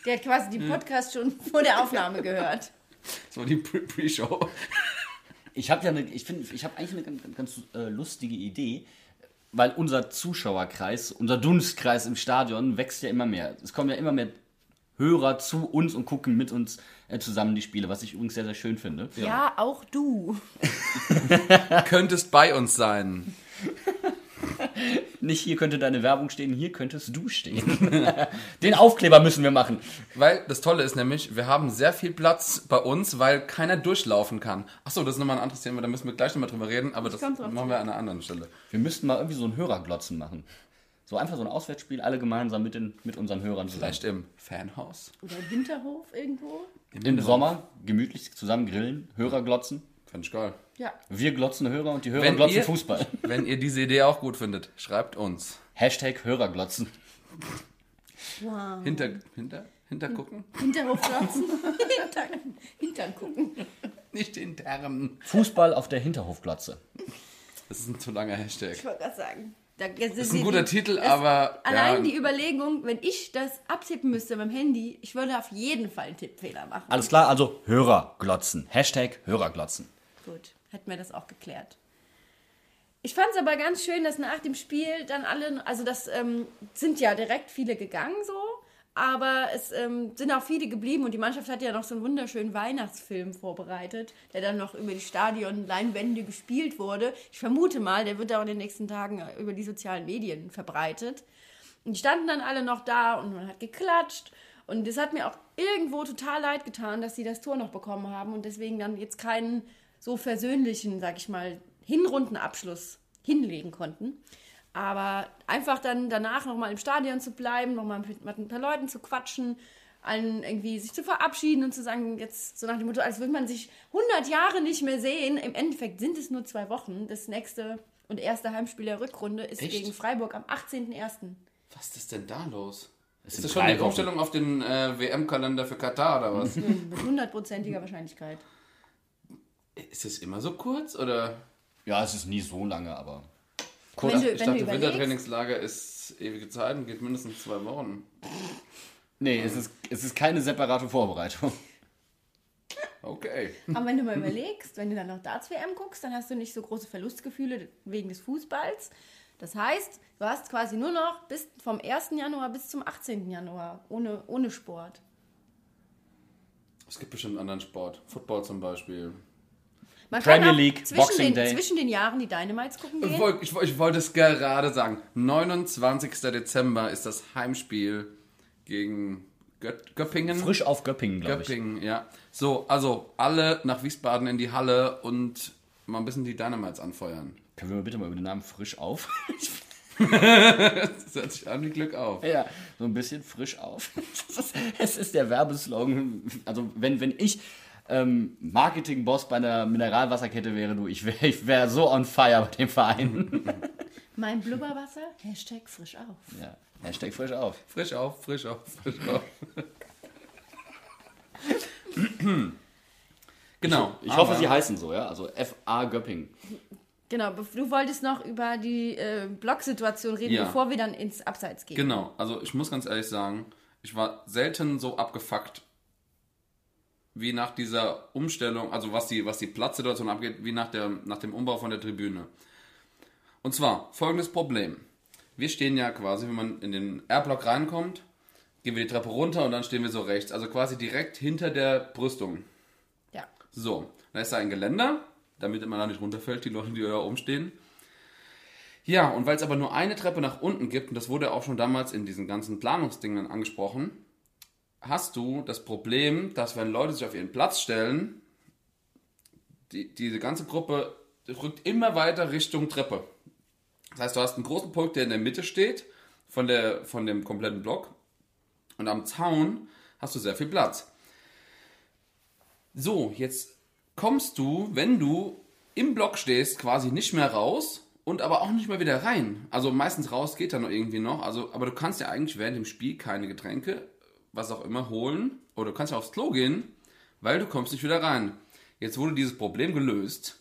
der hat quasi den Podcast schon vor der Aufnahme gehört. das war die Pre- Pre-Show. Ich habe ja eine, ich finde, ich habe eigentlich eine ganz, ganz äh, lustige Idee, weil unser Zuschauerkreis, unser Dunstkreis im Stadion wächst ja immer mehr. Es kommen ja immer mehr Hörer zu uns und gucken mit uns äh, zusammen die Spiele, was ich übrigens sehr, sehr schön finde. Ja, auch du. (laughs) Könntest bei uns sein. (laughs) Nicht hier könnte deine Werbung stehen, hier könntest du stehen. (laughs) Den Aufkleber müssen wir machen. Weil das Tolle ist nämlich, wir haben sehr viel Platz bei uns, weil keiner durchlaufen kann. Achso, das ist nochmal ein anderes Thema, da müssen wir gleich nochmal drüber reden, aber das komm drauf machen wir an einer anderen Stelle. Wir müssten mal irgendwie so ein Hörerglotzen machen. So einfach so ein Auswärtsspiel, alle gemeinsam mit, den, mit unseren Hörern zusammen. Vielleicht im Fanhaus. Oder im Hinterhof irgendwo. Im Sommer gemütlich zusammen grillen, Hörer glotzen. Fände ich geil. Ja. Wir glotzen Hörer und die Hörer Wenn glotzen ihr- Fußball. (laughs) Wenn ihr diese Idee auch gut findet, schreibt uns. Hashtag Hörerglotzen. Wow. Hinter, hinter, hinter gucken? Hinterhof glotzen. (laughs) Hintern, Hintern gucken. Nicht intern. Fußball auf der Hinterhofglotze. Das ist ein zu langer Hashtag. Ich wollte gerade sagen. Da, das ist ein guter Titel, aber, Allein ja. die Überlegung, wenn ich das abtippen müsste beim Handy, ich würde auf jeden Fall einen Tippfehler machen. Alles klar, also Hörerglotzen. Hashtag Hörerglotzen. Gut, hätten wir das auch geklärt. Ich fand es aber ganz schön, dass nach dem Spiel dann alle, also das ähm, sind ja direkt viele gegangen so, aber es ähm, sind auch viele geblieben und die Mannschaft hat ja noch so einen wunderschönen Weihnachtsfilm vorbereitet, der dann noch über die Stadionleinwände gespielt wurde. Ich vermute mal, der wird auch in den nächsten Tagen äh, über die sozialen Medien verbreitet. Und die standen dann alle noch da und man hat geklatscht. Und es hat mir auch irgendwo total leid getan, dass sie das Tor noch bekommen haben und deswegen dann jetzt keinen so versöhnlichen, sag ich mal, Hinrundenabschluss hinlegen konnten. Aber einfach dann danach nochmal im Stadion zu bleiben, nochmal mit, mit ein paar Leuten zu quatschen, allen irgendwie sich zu verabschieden und zu sagen, jetzt so nach dem Motto, als würde man sich 100 Jahre nicht mehr sehen. Im Endeffekt sind es nur zwei Wochen. Das nächste und erste Heimspiel der Rückrunde ist Echt? gegen Freiburg am 18.01. Was ist denn da los? Ist sind das schon die Wochen. Umstellung auf den äh, WM-Kalender für Katar oder was? Mit hundertprozentiger Wahrscheinlichkeit. ist es immer so kurz oder? Ja, es ist nie so lange, aber. Wenn du, ich wenn dachte, du überlegst, Wintertrainingslager ist ewige Zeit und geht mindestens zwei Wochen. Nee, es ist, es ist keine separate Vorbereitung. Okay. aber wenn du mal überlegst, wenn du dann noch Darts-WM guckst, dann hast du nicht so große Verlustgefühle wegen des Fußballs. Das heißt, du hast quasi nur noch bis vom 1. Januar bis zum 18. Januar ohne, ohne Sport. Es gibt bestimmt einen anderen Sport. Football zum Beispiel. Man Premier League, zwischen Boxing den, Day. Zwischen den Jahren die Dynamites gucken Ich gehen. wollte, ich, wollte- ich wollte es gerade sagen. 29. Dezember ist das Heimspiel gegen Gött Göppingen. Frisch auf Göppingen, glaube ich. Göppingen, ja. So, also alle nach Wiesbaden in die Halle und mal ein bisschen die Dynamites anfeuern. Können wir bitte mal über den Namen frisch auf? Das hört sich an wie Glück auf. ja, so ein bisschen frisch auf. (laughs) Das ist- Es ist der Werbeslogan. Also wenn, wenn ich ähm, Marketingboss bei einer Mineralwasserkette wäre, du, ich wäre ich wär so on fire bei dem Verein. (laughs) Mein Blubberwasser, Hashtag frisch auf. ja, Hashtag frisch auf. Frisch auf, frisch auf, frisch auf. genau. Ich hoffe, aber- sie heißen so, ja. Also FA Göppingen. Genau, du wolltest noch über die äh, Blocksituation reden, Ja. bevor wir dann ins Abseits gehen. Genau, also ich muss ganz ehrlich sagen, ich war selten so abgefuckt wie nach dieser Umstellung, also was die, was die Platzsituation abgeht, wie nach, der, nach dem Umbau von der Tribüne. Und zwar folgendes Problem. Wir stehen ja quasi, wenn man in den R-Block reinkommt, gehen wir die Treppe runter und dann stehen wir so rechts, also quasi direkt hinter der Brüstung. Ja. So, da ist da ein Geländer, damit man da nicht runterfällt, die Leute, die da oben stehen. Ja, und weil es aber nur eine Treppe nach unten gibt, und das wurde auch schon damals in diesen ganzen Planungsdingen angesprochen, hast du das Problem, dass wenn Leute sich auf ihren Platz stellen, die, diese ganze Gruppe rückt immer weiter Richtung Treppe. Das heißt, du hast einen großen Punkt, der in der Mitte steht, von, der, von dem kompletten Block. Und am Zaun hast du sehr viel Platz. So, jetzt kommst du, wenn du im Block stehst, quasi nicht mehr raus und aber auch nicht mehr wieder rein. Also meistens raus geht dann noch irgendwie noch. Also, aber du kannst ja eigentlich während dem Spiel keine Getränke, was auch immer, holen. Oder du kannst ja aufs Klo gehen, weil du kommst nicht wieder rein. Jetzt wurde dieses Problem gelöst,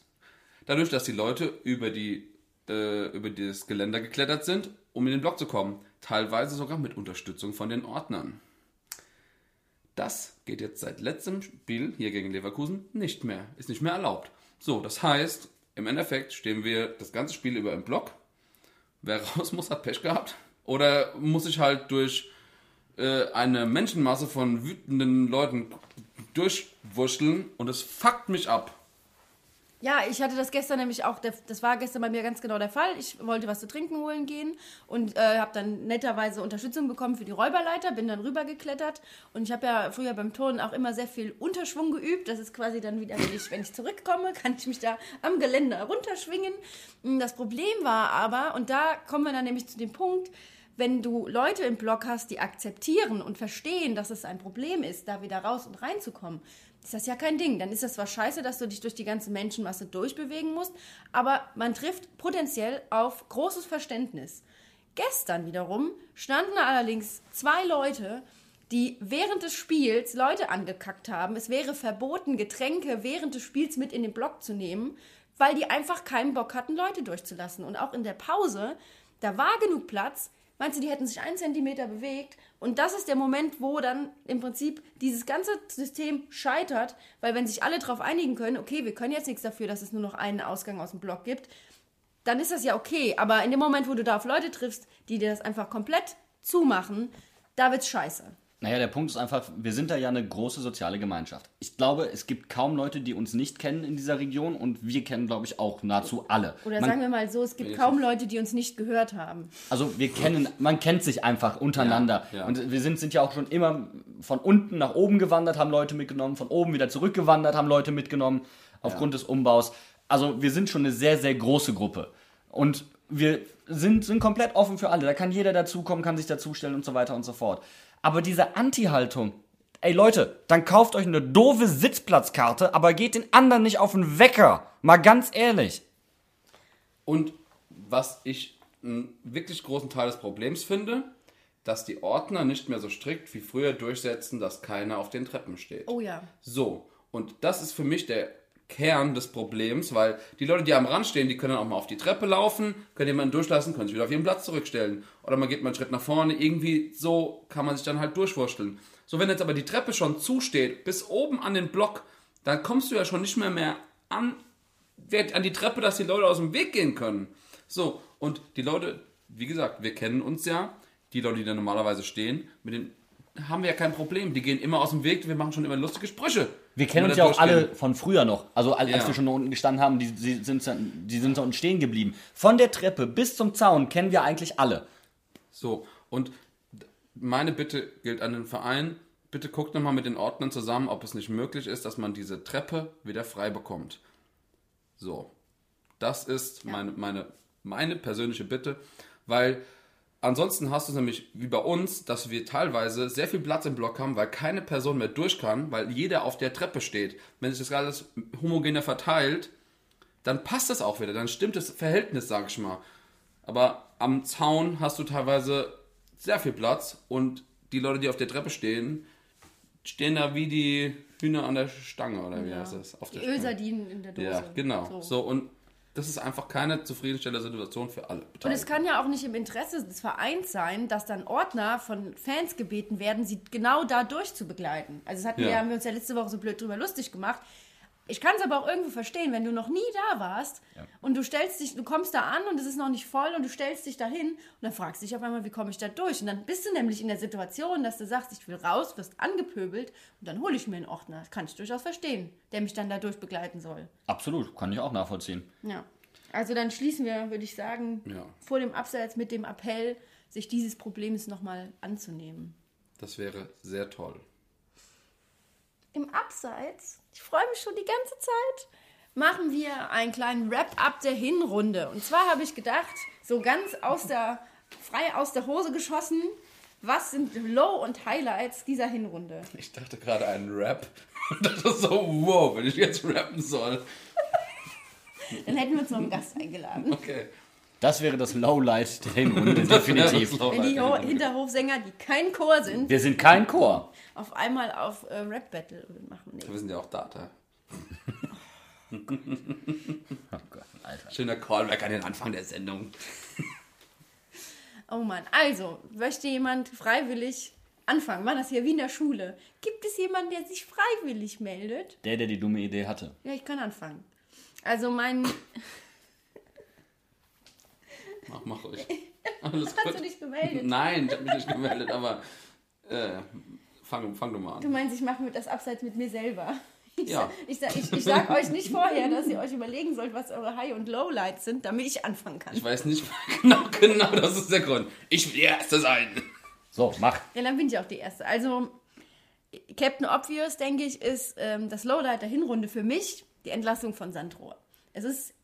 dadurch, dass die Leute über, die, äh, über das Geländer geklettert sind, um in den Block zu kommen. Teilweise sogar mit Unterstützung von den Ordnern. Das geht jetzt seit letztem Spiel hier gegen Leverkusen nicht mehr. Ist nicht mehr erlaubt. So, das heißt, im Endeffekt stehen wir das ganze Spiel über im Block. Wer raus muss, hat Pech gehabt. Oder muss sich halt durch äh, eine Menschenmasse von wütenden Leuten durchwurschteln und es fuckt mich ab. Ja, ich hatte das gestern nämlich auch, das war gestern bei mir ganz genau der Fall. Ich wollte was zu trinken holen gehen und äh, habe dann netterweise Unterstützung bekommen für die Räuberleiter, bin dann rübergeklettert und ich habe ja früher beim Turnen auch immer sehr viel Unterschwung geübt. Das ist quasi dann wieder, wenn ich, wenn ich zurückkomme, (laughs) kann ich mich da am Geländer runterschwingen. Mm, Das Problem war aber, und da kommen wir dann nämlich zu dem Punkt, wenn du Leute im Block hast, die akzeptieren und verstehen, dass es ein Problem ist, da wieder raus und reinzukommen, ist das ja kein Ding. Dann ist das zwar scheiße, dass du dich durch die ganze Menschenmasse durchbewegen musst, aber man trifft potenziell auf großes Verständnis. Gestern wiederum standen allerdings zwei Leute, die während des Spiels Leute angekackt haben. Es wäre verboten, Getränke während des Spiels mit in den Block zu nehmen, weil die einfach keinen Bock hatten, Leute durchzulassen. Und auch in der Pause, da war genug Platz. Meinst du, die hätten sich einen Zentimeter bewegt? Und das ist der Moment, wo dann im Prinzip dieses ganze System scheitert, weil wenn sich alle darauf einigen können, okay, wir können jetzt nichts dafür, dass es nur noch einen Ausgang aus dem Block gibt, dann ist das ja okay. Aber in dem Moment, wo du da auf Leute triffst, die dir das einfach komplett zumachen, da wird's scheiße. Naja, der Punkt ist einfach, wir sind da ja eine große soziale Gemeinschaft. Ich glaube, es gibt kaum Leute, die uns nicht kennen in dieser Region und wir kennen, glaube ich, auch nahezu alle. Oder Man- sagen wir mal so, es gibt kaum Leute, die uns nicht gehört haben. Also wir kennen, man kennt sich einfach untereinander. Ja, ja. Und wir sind, sind ja auch schon immer von unten nach oben gewandert, haben Leute mitgenommen, von oben wieder zurückgewandert, haben Leute mitgenommen, aufgrund des Umbaus. Also wir sind schon eine sehr, sehr große Gruppe. Und wir sind, sind komplett offen für alle. Da kann jeder dazukommen, kann sich dazustellen und so weiter und so fort. Aber diese Anti-Haltung, ey Leute, dann kauft euch eine doofe Sitzplatzkarte, aber geht den anderen nicht auf den Wecker. Mal ganz ehrlich. Und was ich einen wirklich großen Teil des Problems finde, dass die Ordner nicht mehr so strikt wie früher durchsetzen, dass keiner auf den Treppen steht. Oh ja. So, und das ist für mich der Kern des Problems, weil die Leute, die am Rand stehen, die können auch mal auf die Treppe laufen, können jemanden durchlassen, können sich wieder auf ihren Platz zurückstellen. Oder man geht mal einen Schritt nach vorne, irgendwie so kann man sich dann halt durchwursteln. So, wenn jetzt aber die Treppe schon zusteht, bis oben an den Block, dann kommst du ja schon nicht mehr mehr an, an die Treppe, dass die Leute aus dem Weg gehen können. So, und die Leute, wie gesagt, wir kennen uns ja, die Leute, die da normalerweise stehen, mit denen haben wir ja kein Problem. Die gehen immer aus dem Weg, wir machen schon immer lustige Sprüche. Wir kennen uns ja auch alle von früher noch. Also als, als Ja. wir schon da unten gestanden haben, die, die, sind, die sind da unten stehen geblieben. Von der Treppe bis zum Zaun kennen wir eigentlich alle. So, und meine Bitte gilt an den Verein, bitte guckt nochmal mit den Ordnern zusammen, ob es nicht möglich ist, dass man diese Treppe wieder frei bekommt. So, das ist meine, meine, meine persönliche Bitte, weil ansonsten hast du es nämlich wie bei uns, dass wir teilweise sehr viel Platz im Block haben, weil keine Person mehr durch kann, weil jeder auf der Treppe steht. Wenn sich das alles homogener verteilt, dann passt das auch wieder, dann stimmt das Verhältnis, sag ich mal. Aber am Zaun hast du teilweise sehr viel Platz und die Leute, die auf der Treppe stehen, stehen da wie die Hühner an der Stange oder wie Ja. heißt das? Auf Die. Ölsardinen in der Dose. Ja, genau. So. So. und das ist einfach keine zufriedenstellende Situation für alle. Und es Beteiligten. kann ja auch nicht im Interesse des Vereins sein, dass dann Ordner von Fans gebeten werden, sie genau da durchzubegleiten. Also das hatten wir, Ja. haben wir uns ja letzte Woche so blöd drüber lustig gemacht. Ich kann es aber auch irgendwo verstehen, wenn du noch nie da warst und du stellst dich, du kommst da an und es ist noch nicht voll und du stellst dich da hin und dann fragst du dich auf einmal, wie komme ich da durch? Und dann bist du nämlich in der Situation, dass du sagst, ich will raus, wirst angepöbelt und dann hole ich mir einen Ordner. Das kann ich durchaus verstehen, der mich dann da durchbegleiten soll. Absolut, kann ich auch nachvollziehen. Ja. Also dann schließen wir, würde ich sagen, Ja. vor dem Abseits mit dem Appell, sich dieses Problems nochmal anzunehmen. Das wäre sehr toll. Im Abseits, ich freue mich schon die ganze Zeit, machen wir einen kleinen Wrap-up der Hinrunde. Und zwar habe ich gedacht, so ganz aus der, frei aus der Hose geschossen, was sind Low- und Highlights dieser Hinrunde? Ich dachte gerade einen Rap (laughs) und dachte so, wow, wenn ich jetzt rappen soll. Dann hätten wir uns noch einen Gast eingeladen. Okay. Das wäre das Lowlight der Hinrunde, (laughs) definitiv. Wenn die Ho Hinterhofsänger, die kein Chor sind, Wir sind kein Chor. auf einmal auf äh, Rap-Battle machen. Nee. Wir sind ja auch Data. (laughs) Oh Gott, Alter. Schöner Callback an den Anfang der Sendung. Oh Mann, also, möchte jemand freiwillig anfangen? Machen das hier wie in der Schule. Gibt es jemanden, der sich freiwillig meldet? Der, der die dumme Idee hatte. Ja, ich kann anfangen. Also mein... Mach, mach ruhig. (laughs) Alles Hast gut. du dich gemeldet? Nein, ich habe mich nicht gemeldet, aber äh, fang, fang du mal Du an. meinst, ich mache das Abseits mit mir selber. Ich, Ja. ich, ich, ich sag euch nicht (laughs) vorher, dass ihr euch überlegen sollt, was eure High- und Lowlights sind, damit ich anfangen kann. Ich weiß nicht (laughs) genau, genau, das ist der Grund. Ich will die Erste sein. So, mach. Ja, dann bin ich auch die Erste. Also, Captain Obvious, denke ich, ist ähm, das Lowlight der Hinrunde für mich, die Entlassung von Sandro. Es ist,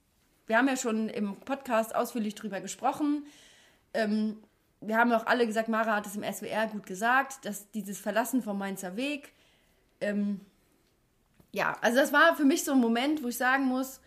wir haben ja schon im Podcast ausführlich drüber gesprochen. Ähm, wir haben auch alle gesagt, Mara hat es im SWR gut gesagt, dass dieses Verlassen vom Mainzer Weg, ähm, ja, also das war für mich so ein Moment, wo ich sagen muss,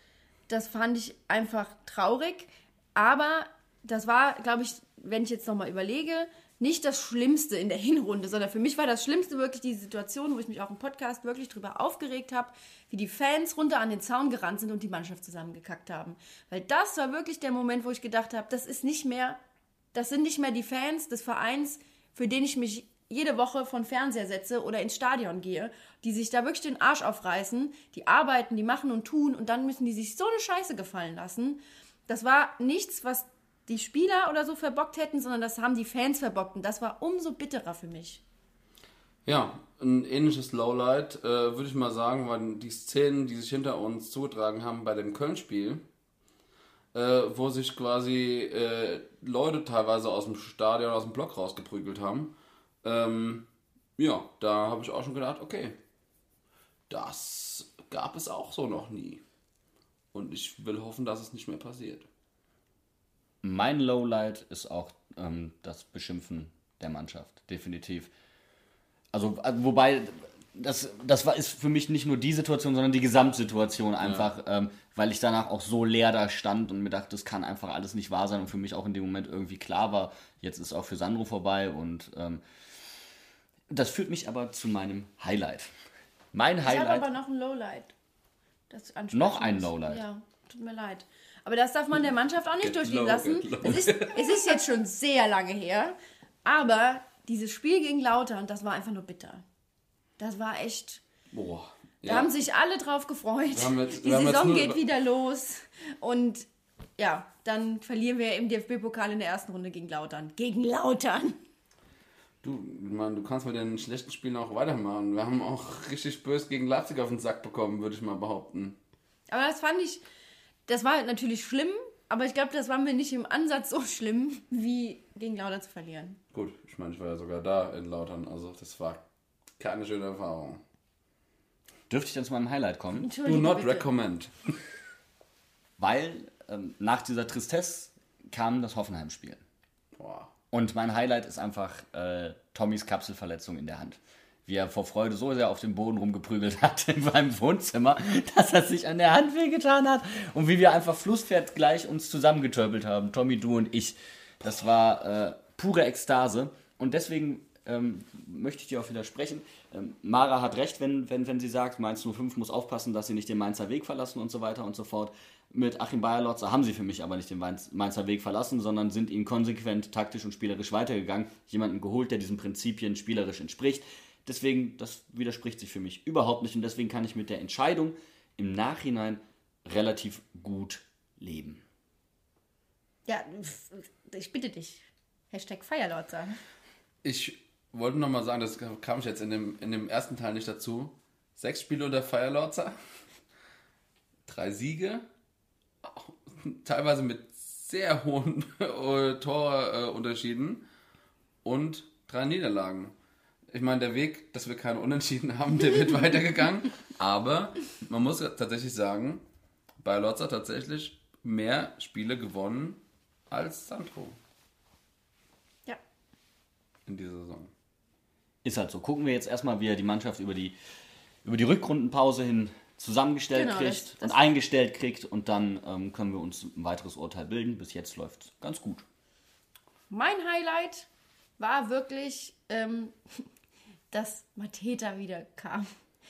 das fand ich einfach traurig. Aber das war, glaube ich, wenn ich jetzt nochmal überlege, nicht das Schlimmste in der (laughs) Hinrunde, sondern für mich war das Schlimmste wirklich die Situation, wo ich mich auch im Podcast wirklich drüber aufgeregt habe, wie die Fans runter an den Zaun gerannt sind und die Mannschaft zusammengekackt haben. Weil das war wirklich der Moment, wo ich gedacht habe, das ist nicht mehr, das sind nicht mehr die Fans des Vereins, für den ich mich jede Woche von Fernseher setze oder ins Stadion gehe, die sich da wirklich den Arsch aufreißen, die arbeiten, die machen und tun und dann müssen die sich so eine Scheiße gefallen lassen. Das war nichts, was die Spieler oder so verbockt hätten, sondern das haben die Fans verbockt und das war umso bitterer für mich. Ja, ein ähnliches Lowlight, äh, würde ich mal sagen, waren die Szenen, die sich hinter uns zugetragen haben bei dem Köln-Spiel, äh, wo sich quasi äh, Leute teilweise aus dem Stadion, aus dem Block rausgeprügelt haben. Ähm, ja, da habe ich auch schon gedacht, okay, das gab es auch so noch nie. Und ich will hoffen, dass es nicht mehr passiert. Mein Lowlight ist auch ähm, das Beschimpfen der Mannschaft, definitiv. Also, äh, wobei, das, das war, ist für mich nicht nur die Situation, sondern die Gesamtsituation einfach, ähm, weil ich danach auch so leer da stand und mir dachte, das kann einfach alles nicht wahr sein und für mich auch in dem Moment irgendwie klar war, jetzt ist auch für Sandro vorbei und ähm, das führt mich aber zu meinem Highlight. Mein Ich habe Highlight. aber noch ein Lowlight. Noch ein. Lowlight? Ja, tut mir leid. Aber das darf man der Mannschaft auch nicht Get durchgehen lassen. low. Es ist, es ist jetzt schon sehr lange her, aber dieses Spiel gegen Lautern, das war einfach nur bitter. Das war echt. Boah. Da haben sich alle drauf gefreut. Jetzt- Die Saison geht wieder los. Und ja, dann verlieren wir im DFB-Pokal in der ersten Runde gegen Lautern. Gegen Lautern. Du, Mann, du kannst mit den schlechten Spielen auch weitermachen. Wir haben auch richtig böse gegen Leipzig auf den Sack bekommen, würde ich mal behaupten. Aber das fand ich, das war natürlich schlimm, aber ich glaube, das war mir nicht im Ansatz so schlimm, wie gegen Lauter zu verlieren. Gut, ich meine, ich war ja sogar da in Lautern, also das war keine schöne Erfahrung. Dürfte ich dann zu meinem Highlight kommen? Do not bitte. recommend. Weil ähm, nach dieser Tristesse kam das Hoffenheim-Spiel. Boah. Und mein Highlight ist einfach äh, Tommys Kapselverletzung in der Hand. Wie er vor Freude so sehr auf dem Boden rumgeprügelt hat (laughs) in meinem Wohnzimmer, dass er sich an der Hand wehgetan hat. Und wie wir einfach Flusspferd gleich uns zusammengetürpelt haben, Tommy, du und ich. Das war äh, pure Ekstase. Und deswegen ähm, möchte ich dir auch widersprechen. Ähm, Mara hat recht, wenn, wenn, wenn sie sagt, Mainz 05 muss aufpassen, dass sie nicht den Mainzer Weg verlassen und so weiter und so fort. Mit Achim Bayerlotzer haben sie für mich aber nicht den Mainz- Mainzer Weg verlassen, sondern sind ihn konsequent taktisch und spielerisch weitergegangen. Jemanden geholt, der diesen Prinzipien spielerisch entspricht. Deswegen, das widerspricht sich für mich überhaupt nicht und deswegen kann ich mit der Entscheidung im Nachhinein relativ gut leben. Ja, ich bitte dich. Hashtag Feierlotzer. Ich wollte noch mal sagen, das kam ich jetzt in dem, in dem ersten Teil nicht dazu. Sechs Spiele unter Firelorzer, (laughs) drei Siege, teilweise mit sehr hohen äh, Torunterschieden und drei Niederlagen. Ich meine, der Weg, dass wir keine Unentschieden (laughs) haben, der wird weitergegangen. Aber man muss ja tatsächlich sagen, bei Lotzer tatsächlich mehr Spiele gewonnen als Sandro Ja. in dieser Saison. Ist halt so. Gucken wir jetzt erstmal, wie er die Mannschaft über die, über die Rückrundenpause hin zusammengestellt Genau, kriegt das- das- und eingestellt kriegt und dann ähm, können wir uns ein weiteres Urteil bilden. Bis jetzt läuft ganz gut. Mein Highlight war wirklich, ähm, (laughs) dass Mateta wieder kam.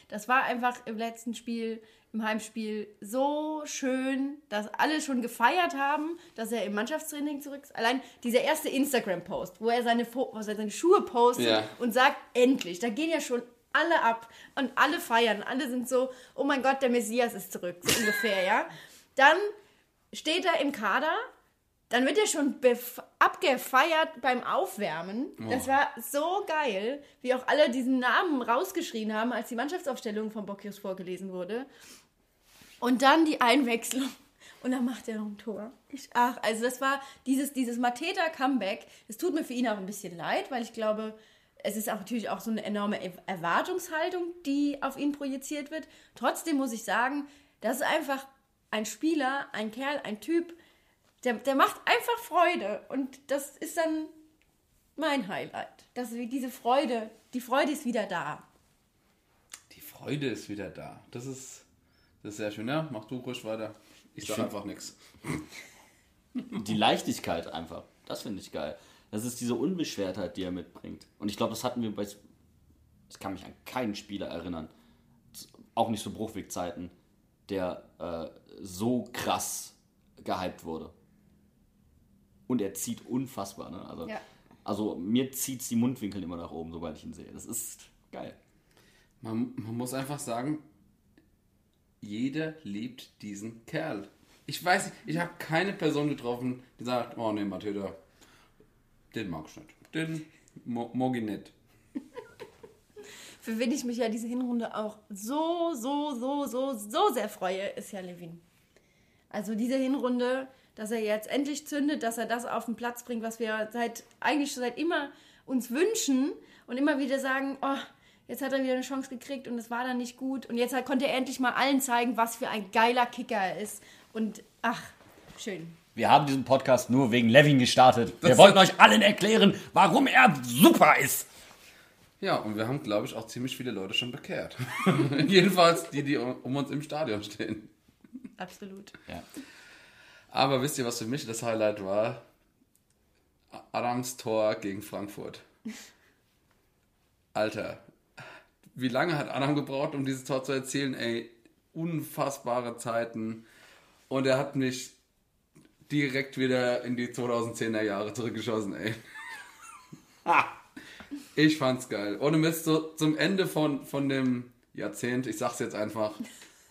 Das war einfach im letzten Spiel, im Heimspiel, so schön, dass alle schon gefeiert haben, dass er im Mannschaftstraining zurück ist. Allein dieser erste Instagram-Post, wo er seine, Fo- er seine Schuhe postet Ja. und sagt, endlich, da gehen ja schon alle ab und alle feiern. Alle sind so, oh mein Gott, der Messias ist zurück, so ungefähr, ja. Dann steht er im Kader, dann wird er schon abgefeiert beim Aufwärmen. Das war so geil, wie auch alle diesen Namen rausgeschrien haben, als die Mannschaftsaufstellung von Bocchius vorgelesen wurde. Und dann die Einwechslung. Und dann macht er noch ein Tor. Ich, ach, also das war dieses, dieses Mateta-Comeback. Es tut mir für ihn auch ein bisschen leid, weil ich glaube, es ist auch natürlich auch so eine enorme Er- Erwartungshaltung, die auf ihn projiziert wird. Trotzdem muss ich sagen, das ist einfach ein Spieler, ein Kerl, ein Typ, der, der macht einfach Freude. Und das ist dann mein Highlight. Dass diese Freude, die Freude ist wieder da. Die Freude ist wieder da. Das ist, das ist sehr schön. Ja, mach du ruhig weiter. Ich sag find- einfach nichts. (laughs) Die Leichtigkeit einfach, das finde ich geil. Das ist diese Unbeschwertheit, die er mitbringt. Und ich glaube, das hatten wir bei. Ich kann mich an keinen Spieler erinnern, auch nicht so Bruchwegzeiten, der äh, so krass gehypt wurde. Und er zieht unfassbar, ne? Also, Ja. also mir zieht die Mundwinkel immer nach oben, sobald ich ihn sehe. Das ist geil. Man, man muss einfach sagen, jeder liebt diesen Kerl. Ich weiß nicht, ich habe keine Person getroffen, die sagt, oh nee, Matilda, den mag ich nicht. Den mo mag ich nicht. (laughs) Für wen ich mich ja diese Hinrunde auch so, so, so, so, so sehr freue, ist ja Levin. Also diese Hinrunde, dass er jetzt endlich zündet, dass er das auf den Platz bringt, was wir seit eigentlich schon seit immer uns wünschen und immer wieder sagen, oh, jetzt hat er wieder eine Chance gekriegt und es war dann nicht gut und jetzt konnte er endlich mal allen zeigen, was für ein geiler Kicker er ist und ach, schön. Wir haben diesen Podcast nur wegen Levin gestartet. Wir Das- wollten euch allen erklären, warum er super ist. Ja, und wir haben, glaube ich, auch ziemlich viele Leute schon bekehrt. (laughs) Jedenfalls die, die um uns im Stadion stehen. Absolut. Ja. Aber wisst ihr, was für mich das Highlight war? Adams Tor gegen Frankfurt. Alter, wie lange hat Adam gebraucht, um dieses Tor zu erzielen? Ey, unfassbare Zeiten. Und er hat mich direkt wieder in die 2010er Jahre zurückgeschossen, ey. (laughs) Ich fand's geil. Ohne Mist, so zum Ende von, von dem Jahrzehnt, ich sag's jetzt einfach,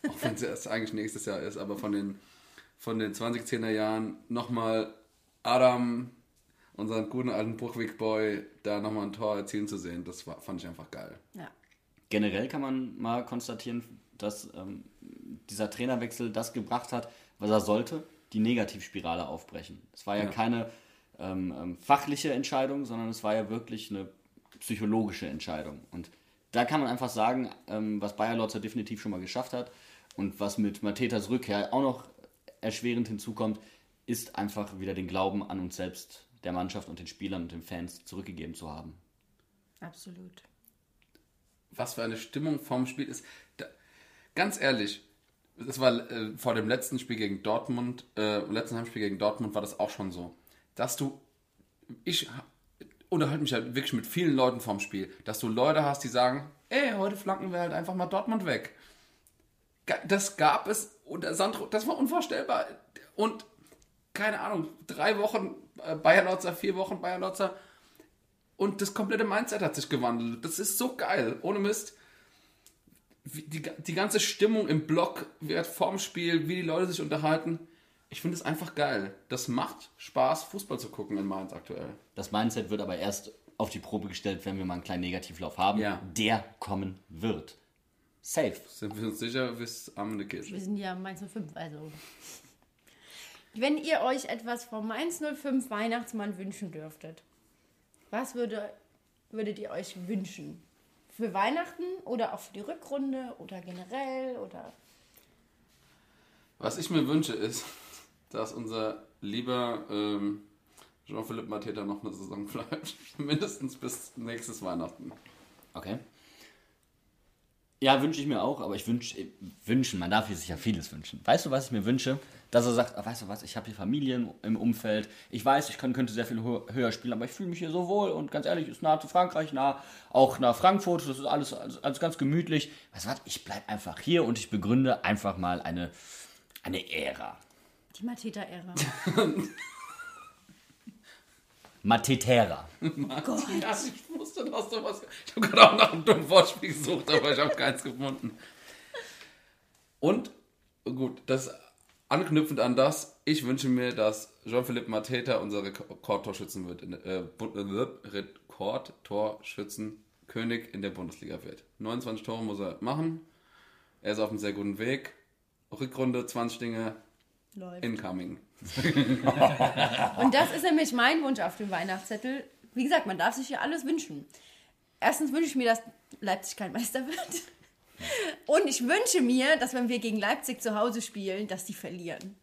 auch wenn es erst eigentlich nächstes Jahr ist, aber von den, von den 2010er Jahren nochmal Adam unseren guten alten Bruchweg-Boy da nochmal ein Tor erzielen zu sehen, das war, fand ich einfach geil. Ja. Generell kann man mal konstatieren, dass ähm, dieser Trainerwechsel das gebracht hat, was er sollte, die Negativspirale aufbrechen. Es war ja, Ja. keine ähm, ähm, fachliche Entscheidung, sondern es war ja wirklich eine psychologische Entscheidung. Und da kann man einfach sagen, ähm, was Bayer Lotzer definitiv schon mal geschafft hat und was mit Matetas Rückkehr auch noch erschwerend hinzukommt, ist einfach wieder den Glauben an uns selbst, der Mannschaft und den Spielern und den Fans zurückgegeben zu haben. Absolut. was für eine Stimmung vorm Spiel ist. Da, ganz ehrlich, das war äh, vor dem letzten Spiel gegen Dortmund, äh, letzten Heimspiel gegen Dortmund war das auch schon so, dass du, ich ha- unterhalte mich halt wirklich mit vielen Leuten vorm Spiel, dass du Leute hast, die sagen, ey, heute flanken wir halt einfach mal Dortmund weg. Das gab es und der Sandro, das war unvorstellbar. Und keine Ahnung, drei Wochen äh, Bayer Lotzer, vier Wochen Bayer Lotzer, und das komplette Mindset hat sich gewandelt. Das ist so geil. Ohne Mist. Die, die ganze Stimmung im Block wird vorm Spiel, wie die Leute sich unterhalten. Ich finde es einfach geil. Das macht Spaß, Fußball zu gucken in Mainz aktuell. Das Mindset wird aber erst auf die Probe gestellt, wenn wir mal einen kleinen Negativlauf haben, Ja. der kommen wird. Safe. Sind wir uns sicher, bis am Ende Kirche. Wir sind ja Mainz 05, also. Wenn ihr euch etwas vom Mainz 05 Weihnachtsmann wünschen dürftet, was würde, würdet ihr euch wünschen? Für Weihnachten oder auch für die Rückrunde oder generell oder. Was ich mir wünsche, ist, dass unser lieber ähm, Jean-Philippe Mateta noch eine Saison (laughs) bleibt. Mindestens bis nächstes Weihnachten. Okay. Ja, wünsche ich mir auch, aber ich wünsche, wünschen, man darf hier sich ja vieles wünschen. Weißt du, was ich mir wünsche? Dass er sagt, ah, weißt du was, ich habe hier Familien im Umfeld, ich weiß, ich kann, könnte sehr viel hö- höher spielen, aber ich fühle mich hier so wohl und ganz ehrlich, ist nah zu Frankreich, nah auch nach Frankfurt, das ist alles, alles, ganz gemütlich. Weißt du was, ich bleibe einfach hier und ich begründe einfach mal eine, eine Ära. Die Mateta-Ära. (laughs) Matetera. Gott. Ja, ich wusste, dass du was. Ich habe gerade auch nach einem dummen Wortspiel gesucht, aber ich habe keins gefunden. Und, gut, das anknüpfend an das, ich wünsche mir, dass Jean-Philippe Mateta unser Rekordtorschützen wird, in, äh, äh, Rekordtorschützenkönig in der Bundesliga wird. 29 Tore muss er machen. Er ist auf einem sehr guten Weg. Rückrunde 20 Dinge Läuft. incoming. (laughs) Und das ist nämlich mein Wunsch auf dem Weihnachtszettel. Wie gesagt, man darf sich ja alles wünschen. Erstens wünsche ich mir, dass Leipzig kein Meister wird. Und ich wünsche mir, dass wenn wir gegen Leipzig zu Hause spielen, dass die verlieren.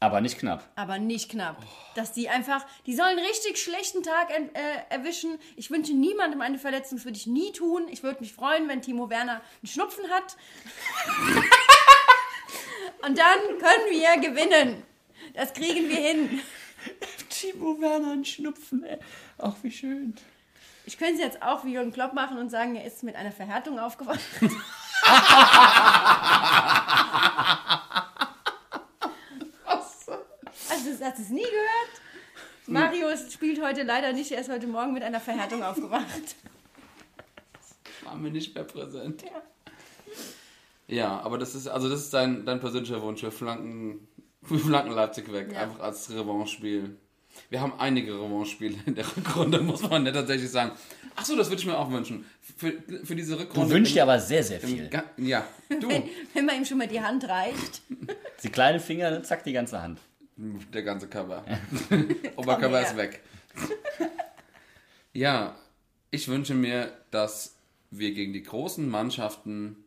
Aber nicht knapp. Aber nicht knapp. Dass die einfach, die sollen einen richtig schlechten Tag äh, erwischen. Ich wünsche niemandem eine Verletzung, das würde ich nie tun. Ich würde mich freuen, wenn Timo Werner einen Schnupfen hat. (laughs) Und dann können wir gewinnen. Das kriegen wir hin. Timo Werner ein Schnupfen, ey. Ach, wie schön. Ich könnte es jetzt auch wie Jürgen Klopp machen und sagen, er ist mit einer Verhärtung aufgewacht. (laughs) Also, das hast du es nie gehört? Marius spielt heute leider nicht, er ist heute Morgen mit einer Verhärtung aufgewacht. War mir nicht mehr präsent. Ja, aber das ist, also das ist dein, dein persönlicher Wunsch. Wir flanken, (laughs) wir flanken Leipzig weg. Ja. Einfach als Revanche-Spiel. Wir haben einige Revanche-Spiele in der Rückrunde, (laughs) muss man ja tatsächlich sagen. Achso, das würde ich mir auch wünschen. Für, für diese Rückrunde. Du wünschst im- dir aber sehr, sehr im viel. Ga- Ja, (laughs) du, Wenn, wenn man ihm schon mal die Hand reicht. Die kleine Finger, zack, die ganze Hand. der ganze Körper. Oberkörper her. ist weg. Ja, ich wünsche mir, dass wir gegen die großen Mannschaften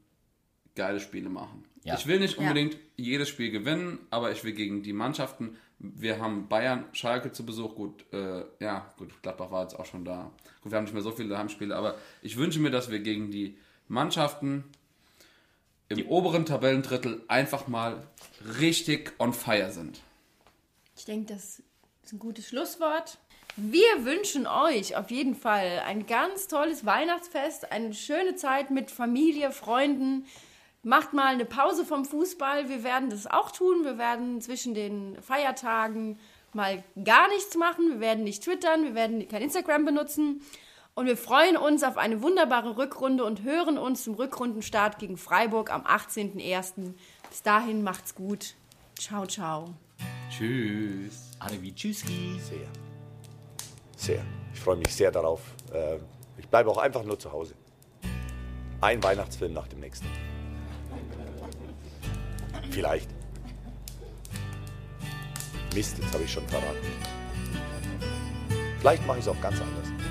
geile Spiele machen. Ja. Ich will nicht Ja. unbedingt jedes Spiel gewinnen, aber ich will gegen die Mannschaften. Wir haben Bayern, Schalke zu Besuch. Gut, äh, ja, gut, Gladbach war jetzt auch schon da. Gut, wir haben nicht mehr so viele Heimspiele, aber ich wünsche mir, dass wir gegen die Mannschaften im oberen Tabellendrittel einfach mal richtig on fire sind. Ich denke, das ist ein gutes Schlusswort. Wir wünschen euch auf jeden Fall ein ganz tolles Weihnachtsfest, eine schöne Zeit mit Familie, Freunden. Macht mal eine Pause vom Fußball. Wir werden das auch tun. Wir werden zwischen den Feiertagen mal gar nichts machen. Wir werden nicht twittern. Wir werden kein Instagram benutzen. Und wir freuen uns auf eine wunderbare Rückrunde und hören uns zum Rückrundenstart gegen Freiburg am 18.01. Bis dahin macht's gut. Ciao, ciao. Tschüss. Ade wie Tschüsski. Sehr. Sehr. Ich freue mich sehr darauf. Äh, ich bleibe auch einfach nur zu Hause. Ein Weihnachtsfilm nach dem nächsten. Vielleicht. Mist, jetzt habe ich schon verraten. Vielleicht mache ich es auch ganz anders.